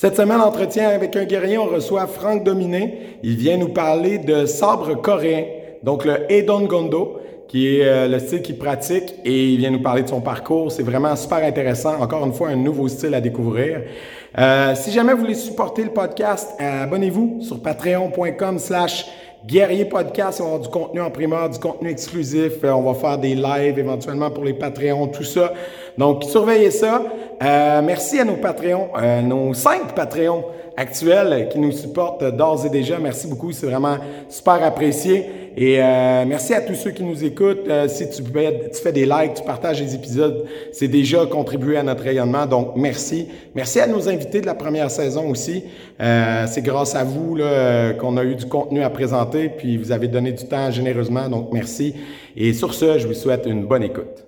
Cette semaine, entretien avec un guerrier, on reçoit Franck Dominé. Il vient nous parler de sabre coréen, donc le Edon Gondo, qui est euh, le style qu'il pratique, et il vient nous parler de son parcours. C'est vraiment super intéressant. Encore une fois, un nouveau style à découvrir. Euh, si jamais vous voulez supporter le podcast, abonnez-vous sur patreon.com slash Guerrier Podcast, on va avoir du contenu en primeur, du contenu exclusif. Euh, on va faire des lives éventuellement pour les Patreons, tout ça. Donc, surveillez ça. Euh, merci à nos Patreons, euh, nos cinq Patreons actuels qui nous supportent d'ores et déjà. Merci beaucoup, c'est vraiment super apprécié. Et euh, merci à tous ceux qui nous écoutent. Euh, si tu, fais, tu fais des likes, tu partages les épisodes, c'est déjà contribué à notre rayonnement. Donc, merci. Merci à nos invités de la première saison aussi. C'est grâce à vous qu'on a eu du contenu à présenter, puis vous avez donné du temps généreusement. Donc, merci. Et sur ce, je vous souhaite une bonne écoute.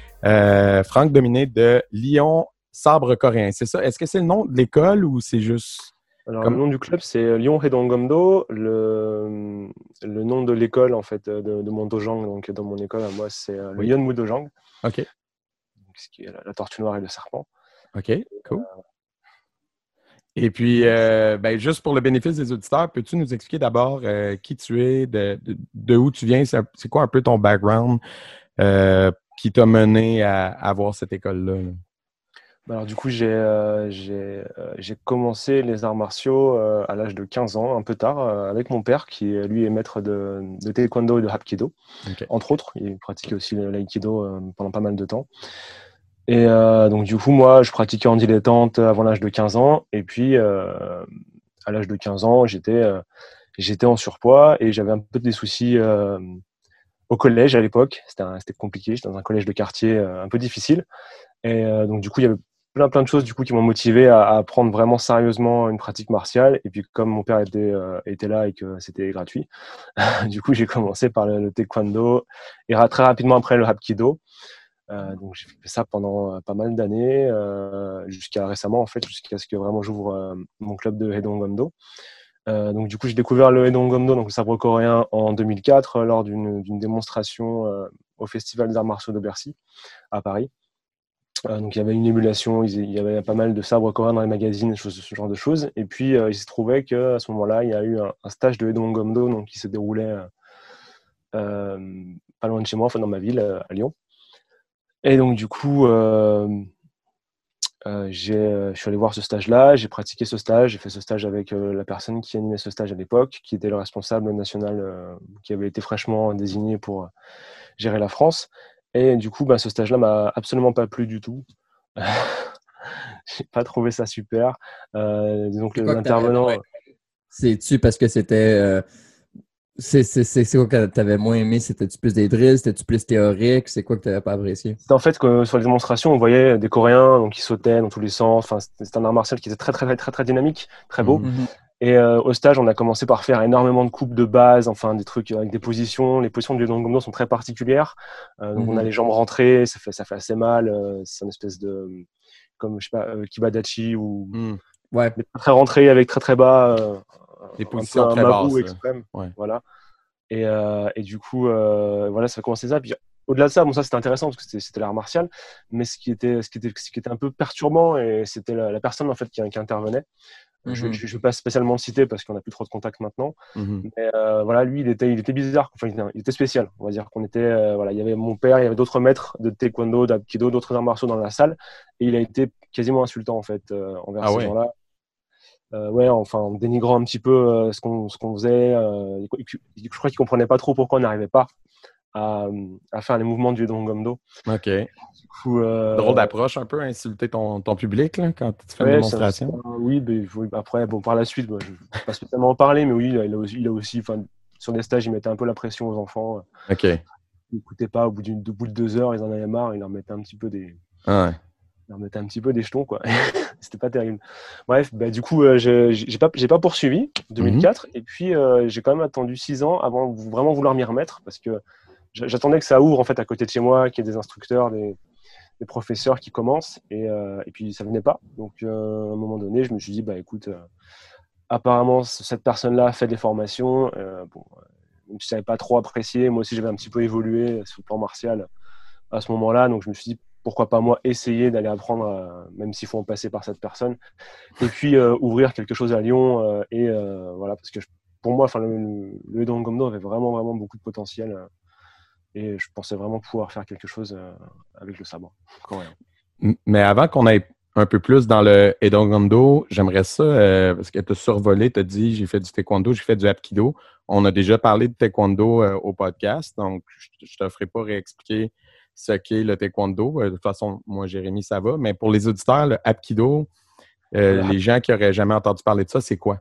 euh, Franck Dominé de Lyon Sabre Coréen. C'est ça? Est-ce que c'est le nom de l'école ou c'est juste. Alors, Comme- le nom du club, c'est Lyon Redongomdo. Le, le nom de l'école, en fait, de, de mon dojang, donc dans mon école à moi, c'est euh, le Dojang, OK. ce qui est la, la tortue noire et le serpent. OK, cool. Et puis, euh, ben, juste pour le bénéfice des auditeurs, peux-tu nous expliquer d'abord euh, qui tu es, de, de, de où tu viens, c'est quoi un peu ton background euh, qui t'a mené à, avoir cette école-là? là? Bah, Alors, du coup, j'ai euh, euh, j'ai commencé les arts martiaux euh, à l'âge de 15 ans, un peu tard, avec mon père, qui lui est maître de, de taekwondo et de hapkido, entre autres. Il pratiquait aussi l'aïkido pendant pas mal de temps. Et donc, du coup, moi, je pratiquais en dilettante avant l'âge de 15 ans. Et puis, à l'âge de 15 ans, j'étais en surpoids et j'avais un peu des soucis au collège à l'époque. C'était compliqué. J'étais dans un collège de quartier euh, un peu difficile. Et euh, donc, du coup, il y avait plein, plein de choses du coup, qui m'ont motivé à, à prendre vraiment sérieusement une pratique martiale. Et puis, comme mon père était, euh, là et que c'était gratuit, du coup, j'ai commencé par le, taekwondo et très rapidement après le hapkido. Donc j'ai fait ça pendant pas mal d'années, jusqu'à récemment en fait, jusqu'à ce que vraiment j'ouvre mon club de Hedongomdo. Euh, donc du coup j'ai découvert le Hedongomdo, donc le sabre coréen, en 2004 euh, lors d'une démonstration euh, au Festival des Arts Martiaux de Bercy à Paris. Donc il y avait une émulation, il y avait pas mal de sabres coréens dans les magazines, ce genre de choses. Et puis il se trouvait qu'à ce moment-là, il y a eu un, stage de Hedongomdo donc, qui se déroulait pas loin de chez moi, enfin dans ma ville, à Lyon. Et donc, du coup, euh, euh, j'ai, je suis allé voir ce stage-là, j'ai pratiqué ce stage, j'ai fait ce stage avec euh, la personne qui animait ce stage à l'époque, qui était le responsable national, euh, qui avait été fraîchement désigné pour euh, gérer la France. Et du coup, bah, ce stage-là m'a absolument pas plu du tout. j'ai pas trouvé ça super. Euh, que l'intervenant. t'avais moins C'est-tu parce que c'était. C'est quoi que t'avais moins aimé? C'était-tu plus des drills? C'était-tu plus théorique? C'est quoi que t'avais pas apprécié? C'était en fait que sur les démonstrations, on voyait des Coréens donc, qui sautaient dans tous les sens. Enfin, c'était un art martial qui était très, très, très, très, très dynamique, très beau. Mhm. Et euh, au stage, on a commencé par faire énormément de coupes de base, enfin des trucs avec des positions. Les positions du Dongomdo sont très particulières. Euh, donc on a Mhm. les jambes rentrées, ça fait, ça fait assez mal. euh, c'est une espèce de, comme je sais pas, kibadachi ou Hmm. Ouais. mais très rentré avec très très bas. Des positions un très basses, extrême. Ouais. Voilà. Et, euh, et du coup, euh, voilà, ça a commencé ça. Puis au-delà de ça, bon, ça c'était intéressant parce que c'était- l'art martial, mais ce qui était, ce qui était, ce qui était un peu perturbant, et c'était la, la personne en fait qui, qui intervenait. Je Mhm. ne vais pas spécialement le citer parce qu'on n'a plus trop de contact maintenant. Mhm. Mais euh, voilà, lui, il était, il était bizarre. Enfin, il était, spécial. On va dire qu'on était, euh, voilà, il y avait mon père, il y avait d'autres maîtres de taekwondo, d'aikido, d'autres arts martiaux dans la salle, et il a été quasiment insultant en fait euh, envers Ah ces ouais. gens-là. Euh, ouais, enfin, en dénigrant un petit peu euh, ce qu'on qu'on faisait. euh, je crois qu'il comprenait pas trop pourquoi on n'arrivait pas à, à faire les mouvements du Dongomdo. OK. Du coup, euh, Drôle d'approche un peu, insulter ton, ton public là, quand tu fais Ouais, une démonstration. oui, mais, oui, après, bon, par la suite, moi, je ne vais pas spécialement en parler, mais oui, il a aussi, il a aussi enfin, sur des stages, il mettait un peu la pression aux enfants. euh, OK. Ils n'écoutaient pas, au bout, au bout de deux heures, ils en avaient marre, il leur mettait un petit peu des, Ah ouais. Leur mettait un petit peu des jetons, quoi. C'était pas terrible. Bref, bah, du coup, euh, je j'ai pas, pas poursuivi, 2004. Et puis, euh, j'ai quand même attendu six ans avant de vraiment vouloir m'y remettre parce que j'a- j'attendais que ça ouvre, en fait, à côté de chez moi, qu'il y ait des instructeurs, des, des professeurs qui commencent. Et, euh, et puis, ça venait pas. Donc, euh, à un moment donné, je me suis dit, bah, écoute, euh, apparemment, cette personne-là fait des formations. Bon, je savais pas trop apprécier, moi aussi, j'avais un petit peu évolué sur le plan martial à ce moment-là. Donc, je me suis dit, pourquoi pas moi essayer d'aller apprendre, même s'il faut en passer par cette personne, et puis euh, ouvrir quelque chose à Lyon. euh, et euh, voilà, parce que pour moi, enfin, le, le Edon Gomdo avait vraiment, vraiment beaucoup de potentiel. et je pensais vraiment pouvoir faire quelque chose avec le sabre coréen. Mais avant qu'on aille un peu plus dans le Edongondo, j'aimerais ça, parce que tu as survolé, tu as dit j'ai fait du taekwondo, j'ai fait du hapkido. On a déjà parlé de taekwondo au podcast, donc je ne te ferai pas réexpliquer ce qu'est le taekwondo. Euh, de toute façon, moi, Jérémy, ça va. Mais pour les auditeurs, le hapkido, euh, Le les gens qui n'auraient jamais entendu parler de ça, c'est quoi?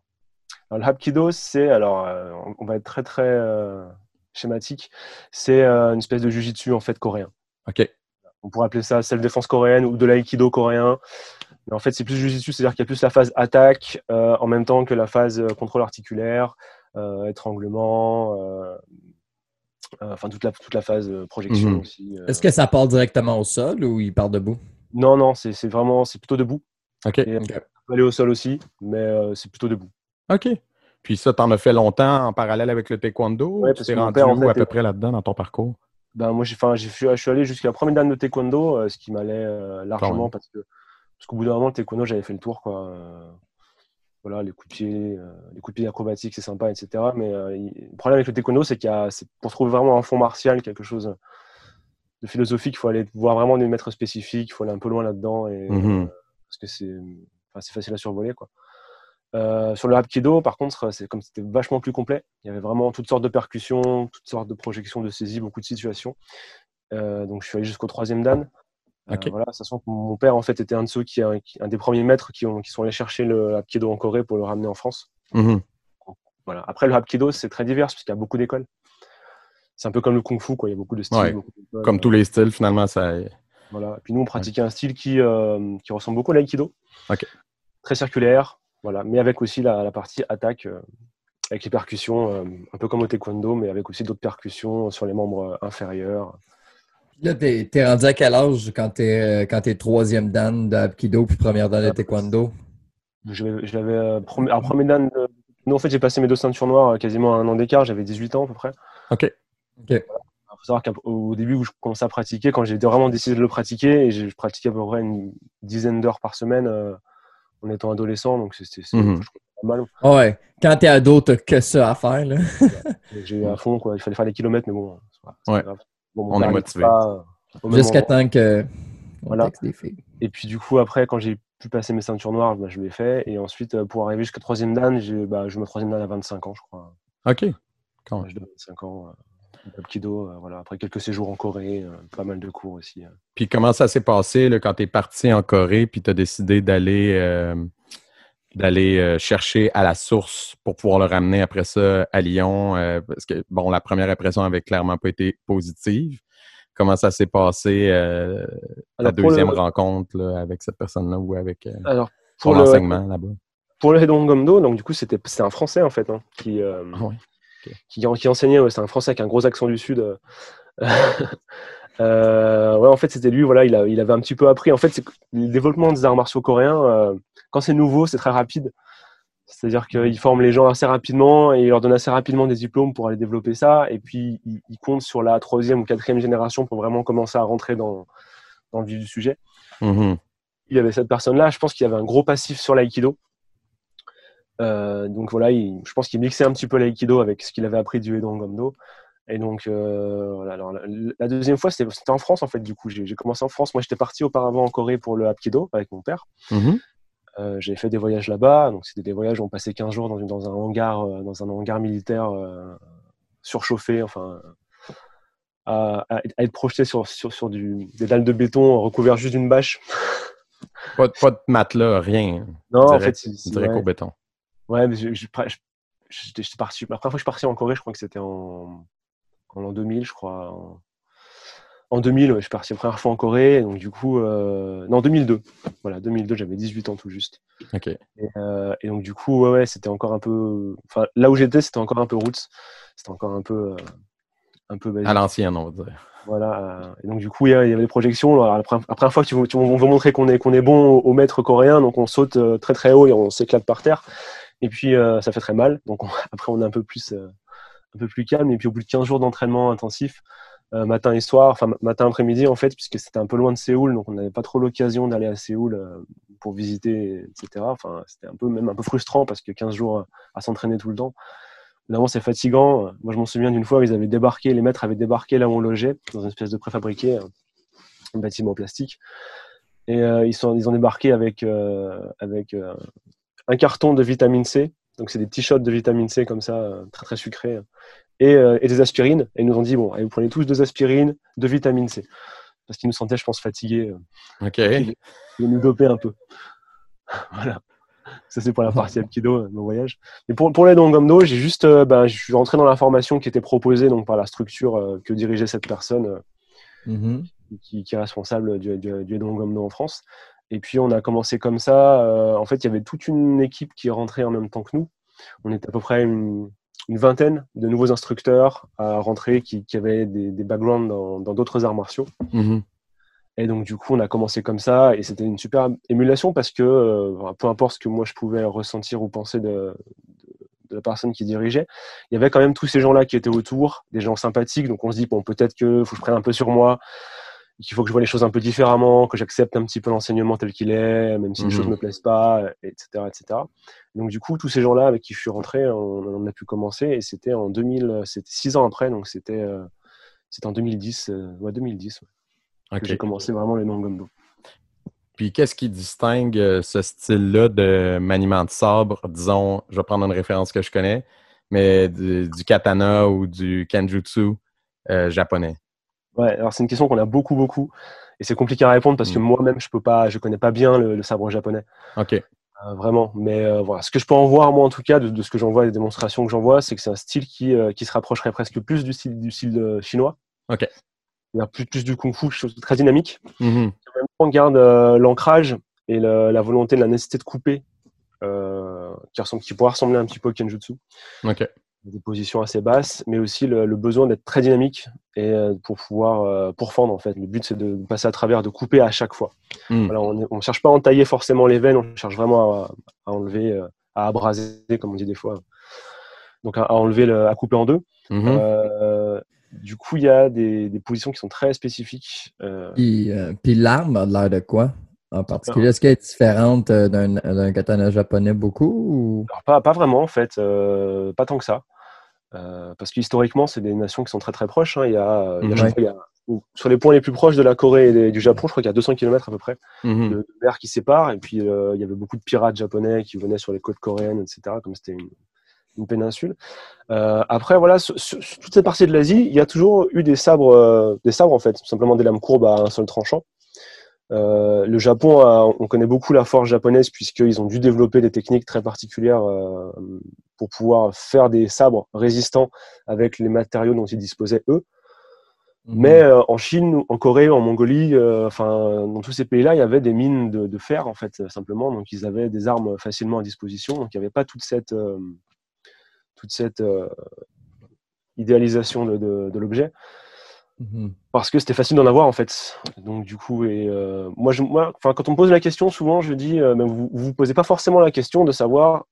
Alors, le Hapkido, c'est, alors, euh, on- va être très, très euh, schématique, c'est euh, une espèce de jujitsu, en fait, coréen. OK. On pourrait appeler ça self-défense coréenne ou de l'aïkido coréen. Mais en fait, c'est plus jujitsu, c'est-à-dire qu'il y a plus la phase attaque euh, en même temps que la phase euh, contrôle articulaire, euh, étranglement, euh, euh, enfin toute la, toute la phase euh, projection Mhm. aussi. euh. Est-ce que ça part directement au sol ou il part debout? Non, non, c'est c'est vraiment, c'est plutôt debout. OK. Et, euh, on peut aller au sol aussi, mais euh, c'est plutôt debout. OK. Puis ça, tu en as fait longtemps en parallèle avec le taekwondo? Ouais, ou tu parce t'es que rendu père, en où fait, à peu près là-dedans dans ton parcours? Ben, moi, j'ai, je suis allé jusqu'à la première dan de taekwondo, euh, ce qui m'allait euh, largement parce que parce qu'au bout d'un moment, le taekwondo, j'avais fait le tour, quoi. Euh, voilà, les coups de pied, euh, les coups de pied acrobatiques, c'est sympa, etc. Mais euh, il- le problème avec le taekwondo, c'est qu'il y a, c'est pour trouver vraiment un fond martial, quelque chose de philosophique, il faut aller voir vraiment des maîtres spécifiques, il faut aller un peu loin là-dedans, et, Mhm. euh, parce que c'est, enfin, facile à survoler, quoi. Euh, sur le Hapkido, par contre, c'est comme c'était vachement plus complet. Il y avait vraiment toutes sortes de percussions, toutes sortes de projections, de saisies, beaucoup de situations. Euh, donc, je suis allé jusqu'au troisième dan. Euh, Ok. voilà, sachant que mon père, en fait, était un de ceux qui, qui- un des premiers maîtres qui, ont, qui sont allés chercher le Hapkido en Corée pour le ramener en France. Mhm. Voilà. Après, le Hapkido, c'est très divers parce qu'il y a beaucoup d'écoles. C'est un peu comme le Kung Fu, quoi. Il y a beaucoup de styles. Ouais. beaucoup d'écoles. Comme tous les styles, finalement, ça. Voilà. Et puis nous, on pratiquait un style qui, euh, qui ressemble beaucoup à l'aïkido. Très circulaire, voilà. mais avec aussi la, la partie attaque, euh, avec les percussions, euh, un peu comme au taekwondo, mais avec aussi d'autres percussions sur les membres inférieurs. Là, t'es rendu à quel âge quand t'es euh, quand t'es troisième dan de Hapkido puis première dan de Ah, taekwondo? J'avais, j'avais euh, alors, premier dan. de- Nous, en fait, j'ai passé mes deux ceintures noires euh, quasiment à un an d'écart. J'avais 18 ans à peu près. OK. Il faut savoir qu'au début où je commençais à pratiquer, quand j'ai vraiment décidé de le pratiquer, et je pratiquais à peu près une dizaine d'heures par semaine euh, en étant adolescent, donc c'était pas mal. Ouais. Quand t'es ado, t'as que ça à faire, là. J'ai eu à fond, quoi. il fallait faire des kilomètres, mais bon, c'est pas, c'est pas Ouais. grave. Bon, On est motivé. Jusqu'à temps que. Voilà. des. Et puis du coup, après, quand j'ai pu passer mes ceintures noires, bah, je l'ai fait. Et ensuite, euh, pour arriver jusqu'à troisième dan, j'ai bah, je me troisième dan à 25 ans, je crois. OK. Quand de 25 ans. Euh, Aikido, euh, voilà. Après quelques séjours en Corée, euh, pas mal de cours aussi. euh. Puis comment ça s'est passé là, quand tu es parti en Corée puis tu as décidé d'aller euh, d'aller euh, chercher à la source pour pouvoir le ramener après ça à Lyon? euh, parce que, bon, la première impression avait clairement pas été positive. Comment ça s'est passé euh, la deuxième le- rencontre là, avec cette personne-là ou avec euh, Alors, pour pour le, l'enseignement là-bas? pour le Hedon Gomdo, donc du coup, c'était c'est un Français en fait hein, qui, Ah qui, qui enseignait. ouais, c'est un Français avec un gros accent du Sud. euh. Ouais, en fait, c'était lui. Voilà, il, a- il avait un petit peu appris. En fait, le développement des arts martiaux coréens, euh, quand c'est nouveau, c'est très rapide. C'est-à-dire qu'ils forment les gens assez rapidement et ils leur donnent assez rapidement des diplômes pour aller développer ça. Et puis, ils, ils comptent sur la troisième ou quatrième génération pour vraiment commencer à rentrer dans, dans le vif du sujet. Mhm. il y avait cette personne-là. Je pense qu'il y avait un gros passif sur l'aïkido. Euh, donc voilà, il- je pense qu'il mixait un petit peu l'aïkido avec ce qu'il avait appris du Edon Gomdo. Et donc, euh, voilà. Alors, la, la deuxième fois, c'était en France, en fait, du coup. J'ai commencé en France. Moi, j'étais parti auparavant en Corée pour le Hapkido avec mon père. Mhm. Euh, J'ai fait des voyages là-bas. Donc, c'était des voyages où on passait 15 jours dans, une- dans un hangar, euh, dans un hangar militaire euh, surchauffé, enfin, à, être projeté sur, sur, sur du, des dalles de béton recouvertes juste d'une bâche. Pas, de- pas de matelas, rien. Non, en fait, c'est- Direct ouais. au béton. Ouais, mais je- je- j'étais parti. La première fois que je suis parti en Corée, je crois que c'était en, en l'an 2000, je crois. en- En 2000, je suis parti la première fois en Corée, donc du coup, euh, non, 2002. Voilà, 2002, j'avais 18 ans tout juste. OK. Et, euh, et donc du coup, ouais, ouais, c'était encore un peu, enfin, là où j'étais, c'était encore un peu roots, c'était encore un peu, euh, un peu basique. À l'ancienne, on va dire. Voilà. euh, Et donc du coup, il y avait des projections. Alors, la première fois, tu, tu- on veut montrer qu'on est, qu'on est bon au, maître coréen, donc on saute euh, très très haut et on s'éclate par terre. Et puis ça fait très mal. Donc on- après, on est un peu plus, un peu plus calme. Et puis au bout de 15 jours d'entraînement intensif, euh, matin et soir, enfin matin après-midi en fait, puisque c'était un peu loin de Séoul, donc on n'avait pas trop l'occasion d'aller à Séoul euh, pour visiter, etc. Enfin, c'était un peu même un peu frustrant parce que 15 jours à s'entraîner tout le temps. Évidemment, c'est fatigant. Moi, je m'en souviens d'une fois, ils avaient débarqué, les maîtres avaient débarqué là où on logeait, dans une espèce de préfabriqué, euh, un bâtiment plastique. Et euh, ils, sont, ils ont débarqué avec, euh, avec euh, un carton de vitamine C. Donc, c'est des petits shots de vitamine C comme ça, euh, très très sucrés. Et, euh, et des aspirines. Et ils nous ont dit bon, allez, vous prenez tous deux aspirines, de vitamine C. Parce qu'ils nous sentaient, je pense, fatigués. euh, OK. Ils nous doper un peu. voilà. Ça, c'est pour la partie Aikido, mon voyage. Et pour, pour les Dongomdo, j'ai juste, euh, ben, je suis rentré dans la formation qui était proposée donc, par la structure euh, que dirigeait cette personne euh, Mhm. qui, qui est responsable du, du, du Dongomdo en France. Et puis, on a commencé comme ça. euh, en fait, il y avait toute une équipe qui rentrait en même temps que nous. On était à peu près une, une vingtaine de nouveaux instructeurs à rentrer qui, qui avaient des, des backgrounds dans d'autres arts martiaux. Mhm. Et donc, du coup, on a commencé comme ça et c'était une super émulation parce que euh, peu importe ce que moi je pouvais ressentir ou penser de, de, de la personne qui dirigeait, il y avait quand même tous ces gens-là qui étaient autour, des gens sympathiques. Donc, on se dit, bon, peut-être qu'il faut que je prenne un peu sur moi, qu'il faut que je vois les choses un peu différemment, que j'accepte un petit peu l'enseignement tel qu'il est, même si les Mhm. choses ne me plaisent pas, etc. etc. Donc, du coup, tous ces gens-là avec qui je suis rentré, on, on a pu commencer et c'était en 2000, c'était six ans après, donc c'était euh, en 2010, euh, ouais, 2010 que j'ai commencé vraiment les Nongomdo. Puis qu'est-ce qui distingue euh, ce style-là de maniement de sabre, disons, je vais prendre une référence que je connais, mais du, du katana ou du kenjutsu euh, japonais? Ouais, alors c'est une question qu'on a beaucoup, beaucoup. Et c'est compliqué à répondre parce que Mm. moi-même, je peux pas, je connais pas bien le, le sabre japonais. OK. Euh, vraiment. Mais euh, voilà, ce que je peux en voir, moi en tout cas, de, de ce que j'en vois, des démonstrations que j'en vois, c'est que c'est un style qui, euh, qui se rapprocherait presque plus du style, du style chinois. OK. Il y a plus, plus du kung fu, quelque chose de très dynamique. Mhm. En même temps, on garde l'ancrage et le- la volonté, la nécessité de couper, qui, ressemble, qui pourrait ressembler un petit peu au kenjutsu. OK. Des positions assez basses, mais aussi le, le besoin d'être très dynamique et euh, pour pouvoir euh, pourfendre en fait. Le but c'est de passer à travers, de couper à chaque fois. Mm. Voilà, on ne cherche pas à entailler forcément les veines, on cherche vraiment à, à enlever, euh, à abraser comme on dit des fois. Donc à, à enlever, le, à couper en deux. Euh, du coup, il y a des, des positions qui sont très spécifiques. euh, Puis, euh, puis l'arme a l'air de quoi? En particulier? Est-ce qu'elle est différente euh, d'un katana japonais beaucoup? Ou... Alors, pas, pas vraiment, en fait, euh, pas tant que ça. Euh, parce qu'historiquement, c'est des nations qui sont très très proches. hein. Il y a, il y a- je Mhm. crois, il y a- ou- sur les points les plus proches de la Corée et des- du Japon, je crois qu'il y a 200 km à peu près Mhm. de, de mer qui séparent. Et puis, euh, il y avait beaucoup de pirates japonais qui venaient sur les côtes coréennes, etc., comme c'était une, une péninsule. Après, voilà, sur, sur- sur toute cette partie de l'Asie, il y a toujours eu des sabres, des sabres en fait, tout simplement des lames courbes à un seul tranchant. Euh, le Japon, a- on connaît beaucoup la force japonaise puisqu'ils ont dû développer des techniques très particulières euh, pour pouvoir faire des sabres résistants avec les matériaux dont ils disposaient eux. Mais euh, en Chine, en Corée, en Mongolie, enfin dans tous ces pays-là, il y avait des mines de, de fer en fait, simplement. Donc ils avaient des armes facilement à disposition. Donc il n'y avait pas toute cette toute cette idéalisation de, de- de l'objet Mhm. Parce que c'était facile d'en avoir en fait. Donc du coup, euh, moi, quand on me pose la question, souvent je dis, euh, ben, vous vous vous posez pas forcément la question de savoir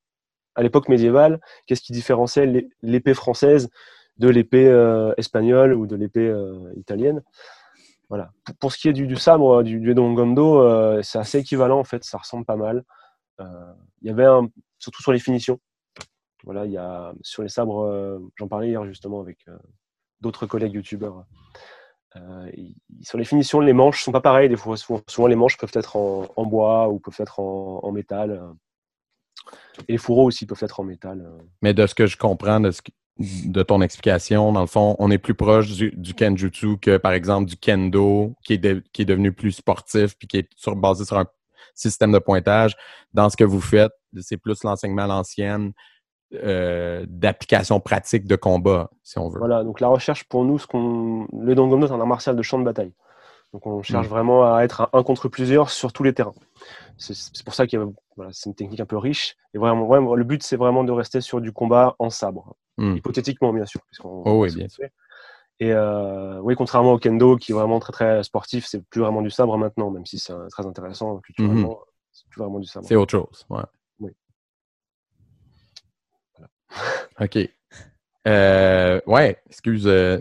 à l'époque médiévale qu'est-ce qui différenciait l'é- l'épée française de l'épée euh, espagnole ou de l'épée italienne. Voilà. Pour, ce qui est du, sabre, du, du c'est assez équivalent en fait, ça ressemble pas mal. Il y avait un, surtout sur les finitions. Voilà, il y a sur les sabres, j'en parlais hier justement avec d'autres collègues youtubeurs. Euh, sur les finitions, les manches sont pas pareilles. Des fois, souvent, les manches peuvent être en, bois ou peuvent être en, métal. Et les fourreaux aussi peuvent être en métal. Mais de ce que je comprends de, ce de ton explication, dans le fond, on est plus proche du, kenjutsu que, par exemple, du kendo, qui est, qui est devenu plus sportif puis qui est basé sur un système de pointage. Dans ce que vous faites, c'est plus l'enseignement à l'ancienne, euh, d'application pratique de combat, si on veut. Voilà, donc la recherche pour nous, ce qu'on... le Dongomdo est un art martial de champ de bataille. Donc on cherche vraiment à être à un contre plusieurs sur tous les terrains. C'est c'est pour ça que voilà, c'est une technique un peu riche. Et vraiment, vraiment le but, c'est vraiment de rester sur du combat en sabre. Hmm. Hypothétiquement, bien sûr. puisqu'on- Oh oui, bien fait. Et euh, oui, contrairement au kendo, qui est vraiment très très sportif, c'est plus vraiment du sabre maintenant, même si c'est très intéressant culturellement. C'est plus vraiment du sabre. C'est autre chose. Ouais. OK. Euh, ouais, excuse. euh,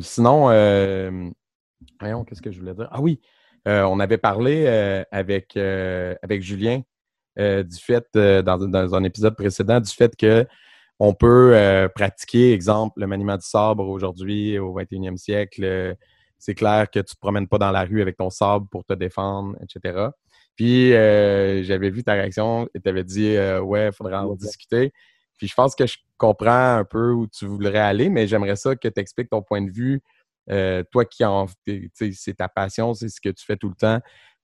sinon, euh, voyons, qu'est-ce que je voulais dire? Ah oui, on avait parlé avec, avec Julien du fait, dans, dans un épisode précédent, du fait que on peut pratiquer, exemple, le maniement du sabre aujourd'hui, au 21e siècle. c'est clair que tu te promènes pas dans la rue avec ton sabre pour te défendre, etc. Puis, j'avais vu ta réaction et tu avais dit, ouais, il faudrait en discuter. Puis, je pense que je comprends un peu où tu voudrais aller, mais j'aimerais ça que tu expliques ton point de vue. Euh, toi qui en, c'est ta passion, c'est ce que tu fais tout le temps.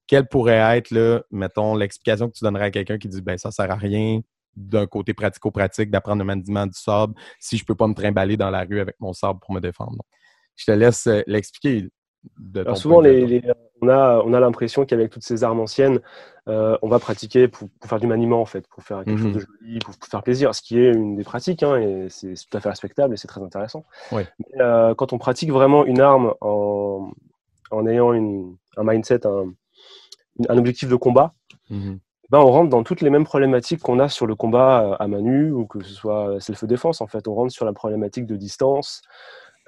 Quelle pourrait être, là, mettons, l'explication que tu donnerais à quelqu'un qui dit, ben ça sert à rien d'un côté pratico-pratique d'apprendre le maniement du sabre si je peux pas me trimballer dans la rue avec mon sabre pour me défendre? Donc, je te laisse euh, l'expliquer Alors souvent, les, les- on a, on a l'impression qu'avec toutes ces armes anciennes, euh, on va pratiquer pour, pour faire du maniement, en fait, pour faire quelque Mhm. chose de joli, pour, pour faire plaisir, ce qui est une des pratiques, hein, et c'est tout à fait respectable et c'est très intéressant. Mais, euh, quand on pratique vraiment une arme en, en ayant une, un mindset, un, un objectif de combat, Mhm. ben, on rentre dans toutes les mêmes problématiques qu'on a sur le combat euh, à main nue ou que ce soit self-défense. En fait, on rentre sur la problématique de distance,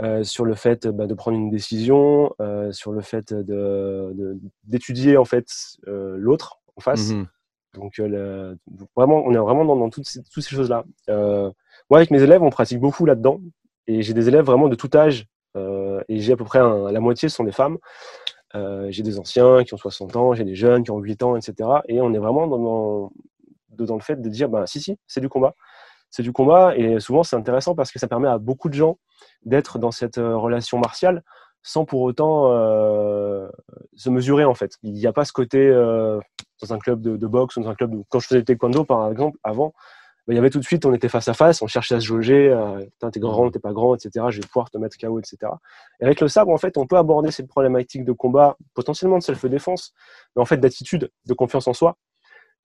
euh, sur le fait bah, de prendre une décision, euh, sur le fait de- de- d'étudier en fait euh, l'autre en face. Mhm. Donc euh, le- vraiment, on est vraiment dans, dans toutes ces, toutes ces choses-là. Euh, moi, avec mes élèves, on pratique beaucoup là-dedans, et j'ai des élèves vraiment de tout âge, euh, et j'ai à peu près un- la moitié sont des femmes. Euh, j'ai des anciens qui ont 60 ans, j'ai des jeunes qui ont 8 ans, etc. Et on est vraiment dans, dans, de- dans le fait de dire, bah, si, si, c'est du combat. C'est du combat, et souvent c'est intéressant parce que ça permet à beaucoup de gens d'être dans cette euh, relation martiale sans pour autant euh, se mesurer en fait. Il n'y a pas ce côté euh, dans un club de, boxe ou dans un club de... Quand je faisais le taekwondo par exemple, avant, bah, il y avait tout de suite, on était face à face, on cherchait à se jauger, t'es grand, t'es pas grand, etc. Je vais pouvoir te mettre KO, etc. Et avec le sabre, en fait, on peut aborder cette problématique de combat, potentiellement de self-défense, mais en fait d'attitude, de confiance en soi,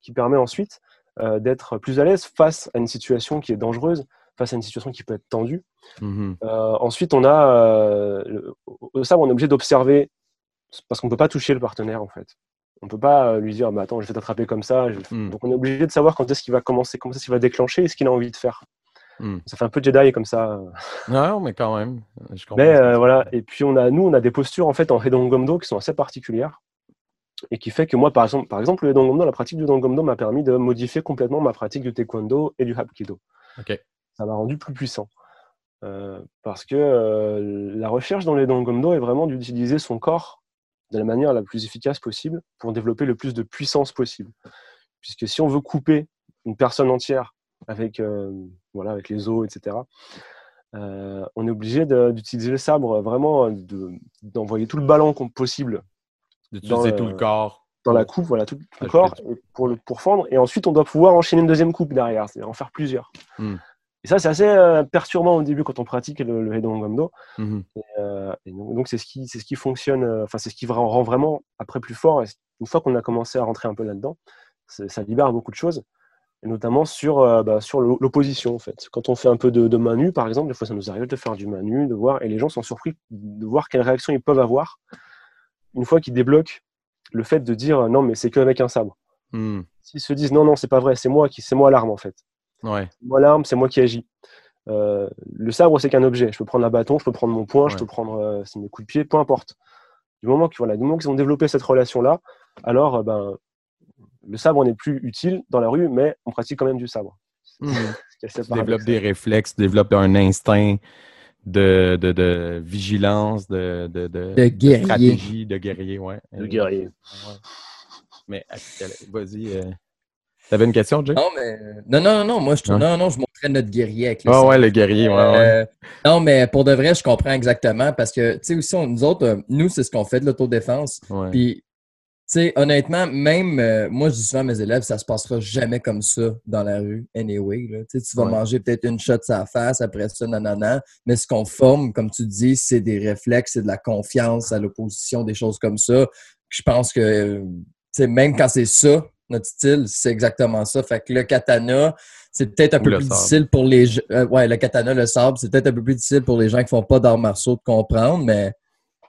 qui permet ensuite euh, d'être plus à l'aise face à une situation qui est dangereuse, face à une situation qui peut être tendue. Mhm. Euh, ensuite, on a euh, le, au sabre, on est obligé d'observer parce qu'on ne peut pas toucher le partenaire en fait. On ne peut pas lui dire bah, attends, je vais t'attraper comme ça. je- Mm. Donc on est obligé de savoir quand est-ce qu'il va commencer, quand est-ce qu'il va déclencher et ce qu'il a envie de faire. Mm. Ça fait un peu Jedi comme ça. Non, mais quand même. Je Mais euh, voilà. Et puis on a nous, on a des postures en fait en Hedongomdo qui sont assez particulières et qui fait que moi, par exemple, par exemple le la pratique du Hedongomdo m'a permis de modifier complètement ma pratique du Taekwondo et du Hapkido. Ça m'a rendu plus puissant. Euh, parce que euh, la recherche dans les Dongomdo est vraiment d'utiliser son corps de la manière la plus efficace possible pour développer le plus de puissance possible. Puisque si on veut couper une personne entière avec, euh, voilà, avec les os, etc., on est obligé d'utiliser le sabre, vraiment de- d'envoyer tout le ballon possible D'utiliser tout le- corps. dans la coupe, voilà, tout, tout le corps pour, le, pour fendre. Et ensuite, on doit pouvoir enchaîner une deuxième coupe derrière, c'est-à-dire en faire plusieurs. Hmm. Et ça, c'est assez euh, perturbant au début quand on pratique le, le Hedon Gomdo. Mhm. Euh, et donc, c'est ce qui, c'est ce qui fonctionne, euh, enfin, c'est ce qui rend vraiment après plus fort. Et une fois qu'on a commencé à rentrer un peu là-dedans, ça libère beaucoup de choses, et notamment sur, bah, sur l'o- l'opposition, en fait. Quand on fait un peu de, de main nue, par exemple, des fois, ça nous arrive de faire du main nue, de voir, et les gens sont surpris de voir quelle réaction ils peuvent avoir une fois qu'ils débloquent le fait de dire non, mais c'est qu'avec un sabre. Hmm. S'ils se disent non, non, c'est pas vrai, c'est moi qui, c'est moi l'arme, en fait. Ouais. Moi, l'arme, c'est moi qui agis. Euh, le sabre, c'est qu'un objet. Je peux prendre un bâton, je peux prendre mon poing, je peux prendre euh, mes coups de pied, peu importe. Du moment que, voilà, du moment qu'ils ont développé cette relation-là, alors euh, ben, le sabre n'est plus utile dans la rue, mais on pratique quand même du sabre. Développes paradoxal. des réflexes, tu développes un instinct de, de, de vigilance, de, de, de, De guerrier. stratégie, de guerrier, ouais. De guerrier. Ouais. Mais vas-y. euh, T'avais une question, Jay? Non, mais. Non, non, non, non, moi, je trouve. Ouais. Non, non, je montrais notre guerrier avec le Ah sabre. ouais, le guerrier, ouais, ouais. Euh, non, mais pour de vrai, je comprends exactement parce que, tu sais, aussi, on- nous autres, euh, nous, c'est ce qu'on fait de l'autodéfense. ouais. Puis, sais, honnêtement, même euh, moi, je dis souvent à mes élèves, ça se passera jamais comme ça dans la rue, anyway. Là. Tu vas Ouais. manger peut-être une shot la face, après ça, nanana. Mais ce qu'on forme, comme tu dis, c'est des réflexes, c'est de la confiance à l'opposition, des choses comme ça. Je pense que, euh, tu sais, même quand c'est ça, notre style, c'est exactement ça. Fait que le katana, c'est peut-être un Ou peu plus difficile pour les gens. euh, ouais, le katana, le sabre, c'est peut-être un peu plus difficile pour les gens qui font pas d'arts martiaux de comprendre, mais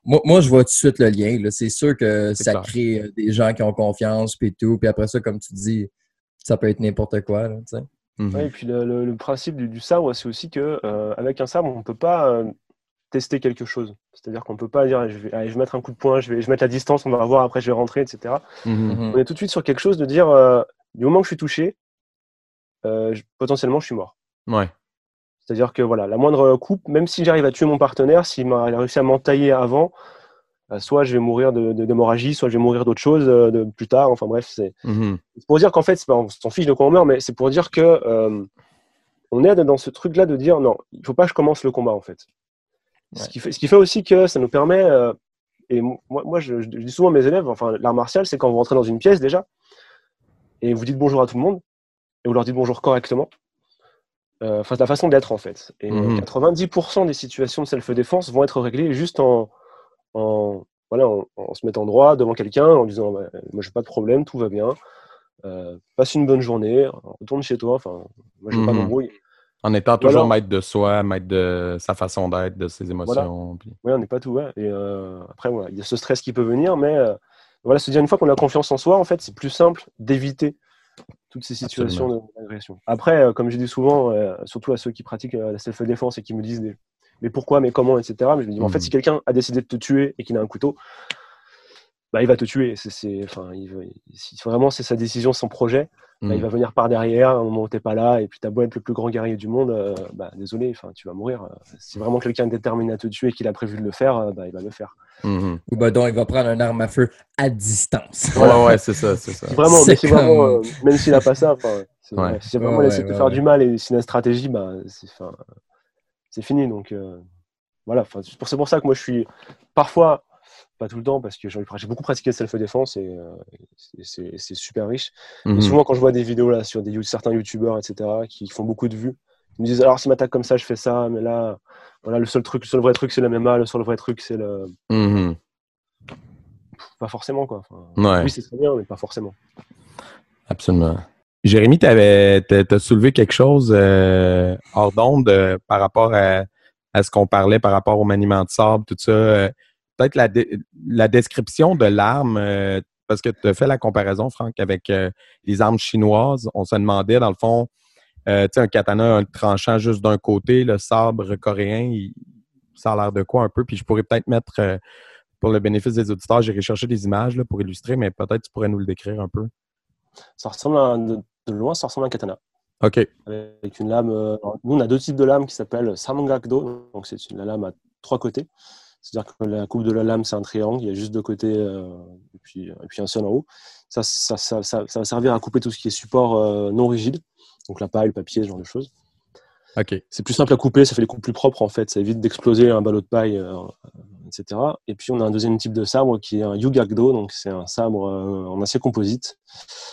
moi, moi, je vois tout de suite le lien. là. C'est sûr que C'est ça clair. crée euh, des gens qui ont confiance, puis tout. Puis après ça, comme tu dis, ça peut être n'importe quoi. Là. Mhm. Ouais, et puis le, le- le principe du, du sabre, c'est aussi que euh, avec un sabre, on ne peut pas euh, tester quelque chose. C'est-à-dire qu'on ne peut pas dire je vais, allez, je vais mettre un coup de poing, je vais, je vais mettre la distance, on va voir, après je vais rentrer, etc. Mhm. Mhm. On est tout de suite sur quelque chose de dire euh, du moment que je suis touché, euh, je- potentiellement je suis mort. Ouais. C'est-à-dire que voilà, la moindre coupe, même si j'arrive à tuer mon partenaire, s'il m'a réussi à m'entailler avant, euh, soit je vais mourir de- de- d'hémorragie, soit je vais mourir d'autre chose euh, de, plus tard. Enfin bref, c'est Mhm. pour dire qu'en fait, pas- on s'en fiche de quoi on meurt, mais c'est pour dire que euh, on est dans ce truc-là de dire non, il faut pas que je commence le combat en fait. Ouais. Ce, qui fait ce qui fait aussi que ça nous permet, euh, et mo- moi, moi je, je dis souvent à mes élèves, enfin l'art martial, c'est quand vous rentrez dans une pièce déjà, et vous dites bonjour à tout le monde, et vous leur dites bonjour correctement. Euh, la façon d'être en fait. Et euh, Mhm. 90% des situations de self-défense vont être réglées juste en, en, voilà, en, en se mettant droit devant quelqu'un, en disant bah, Moi, j'ai pas de problème, tout va bien. Euh, passe une bonne journée, retourne chez toi. Enfin, moi, j'ai pas Mhm. d'embrouille. En étant toujours maître de soi, maître de sa façon d'être, de ses émotions. puis- Ouais, on n'est pas tout. Ouais. Et euh, après, voilà, il y a ce stress qui peut venir, mais euh, voilà, se dire une fois qu'on a confiance en soi, en fait, c'est plus simple d'éviter toutes ces situations de- d'agression. Après, euh, comme je dis souvent, euh, surtout à ceux qui pratiquent euh, la self-défense et qui me disent des- mais pourquoi, mais comment, etc. Mais je me dis, en fait, si quelqu'un a décidé de te tuer et qu'il a un couteau, bah, il va te tuer. C'est, enfin, si vraiment c'est sa décision, son projet, bah, il Mhm. va venir par derrière à un moment où t'es pas là, et puis t'as beau être le plus grand guerrier du monde, euh, bah, désolé, enfin, tu vas mourir. Si vraiment quelqu'un est déterminé à te tuer et qu'il a prévu de le faire, bah, il va le faire. Mhm. Ou ben donc, il va prendre un arme à feu à distance. Ouais, ouais, c'est ça, c'est ça. Si vraiment, C'est mais si vraiment, comme- euh, même s'il a pas ça, c'est- Ouais. si c'est vraiment Ouais, te ouais, faire ouais. du mal et c'est une stratégie, bah, c'est, c'est fini. Donc, euh, voilà. Enfin, c'est pour, c'est pour ça que moi, je suis parfois, pas tout le temps, parce que j'ai j'ai beaucoup pratiqué le self-défense et euh, c'est- c'est c'est super riche. Mhm. Et souvent, quand je vois des vidéos là sur des, certains youtubeurs, etc., qui font beaucoup de vues, ils me disent alors, s'il m'attaque comme ça, je fais ça, mais là, voilà, le seul truc, le seul vrai truc, c'est le MMA, le seul vrai truc, c'est le. Mhm. Pas forcément, quoi. Enfin, Ouais. Oui, c'est très bien, mais pas forcément. Absolument. Jérémy, tu as soulevé quelque chose euh, hors d'onde euh, par rapport à, à ce qu'on parlait par rapport au maniement de sable, tout ça. Euh, Peut-être la, la description de l'arme, euh, parce que tu as fait la comparaison, Franck, avec euh, les armes chinoises. On se demandait, dans le fond, euh, tu sais, un katana, un tranchant juste d'un côté, le sabre coréen, il- ça a l'air de quoi un peu? Puis je pourrais peut-être mettre, euh, pour le bénéfice des auditeurs, j'ai recherché des images là, pour illustrer, mais peut-être tu pourrais nous le décrire un peu. Ça ressemble à, de, loin, ça ressemble à un katana. OK. avec une lame. euh, nous, on a deux types de lames qui s'appellent samgakdo. Donc, c'est une la lame à trois côtés. C'est-à-dire que la coupe de la lame, c'est un triangle. Il y a juste deux côtés euh, et, puis, et puis un seul en haut. Ça, ça, ça, ça, ça va servir à couper tout ce qui est support euh, non rigide. Donc, la paille, le papier, ce genre de choses. OK. C'est plus simple à couper, ça fait les coupes plus propres en fait. Ça évite d'exploser un ballot de paille, euh, etc. Et puis, on a un deuxième type de sabre qui est un yugakdo. Donc, c'est un sabre euh, en acier composite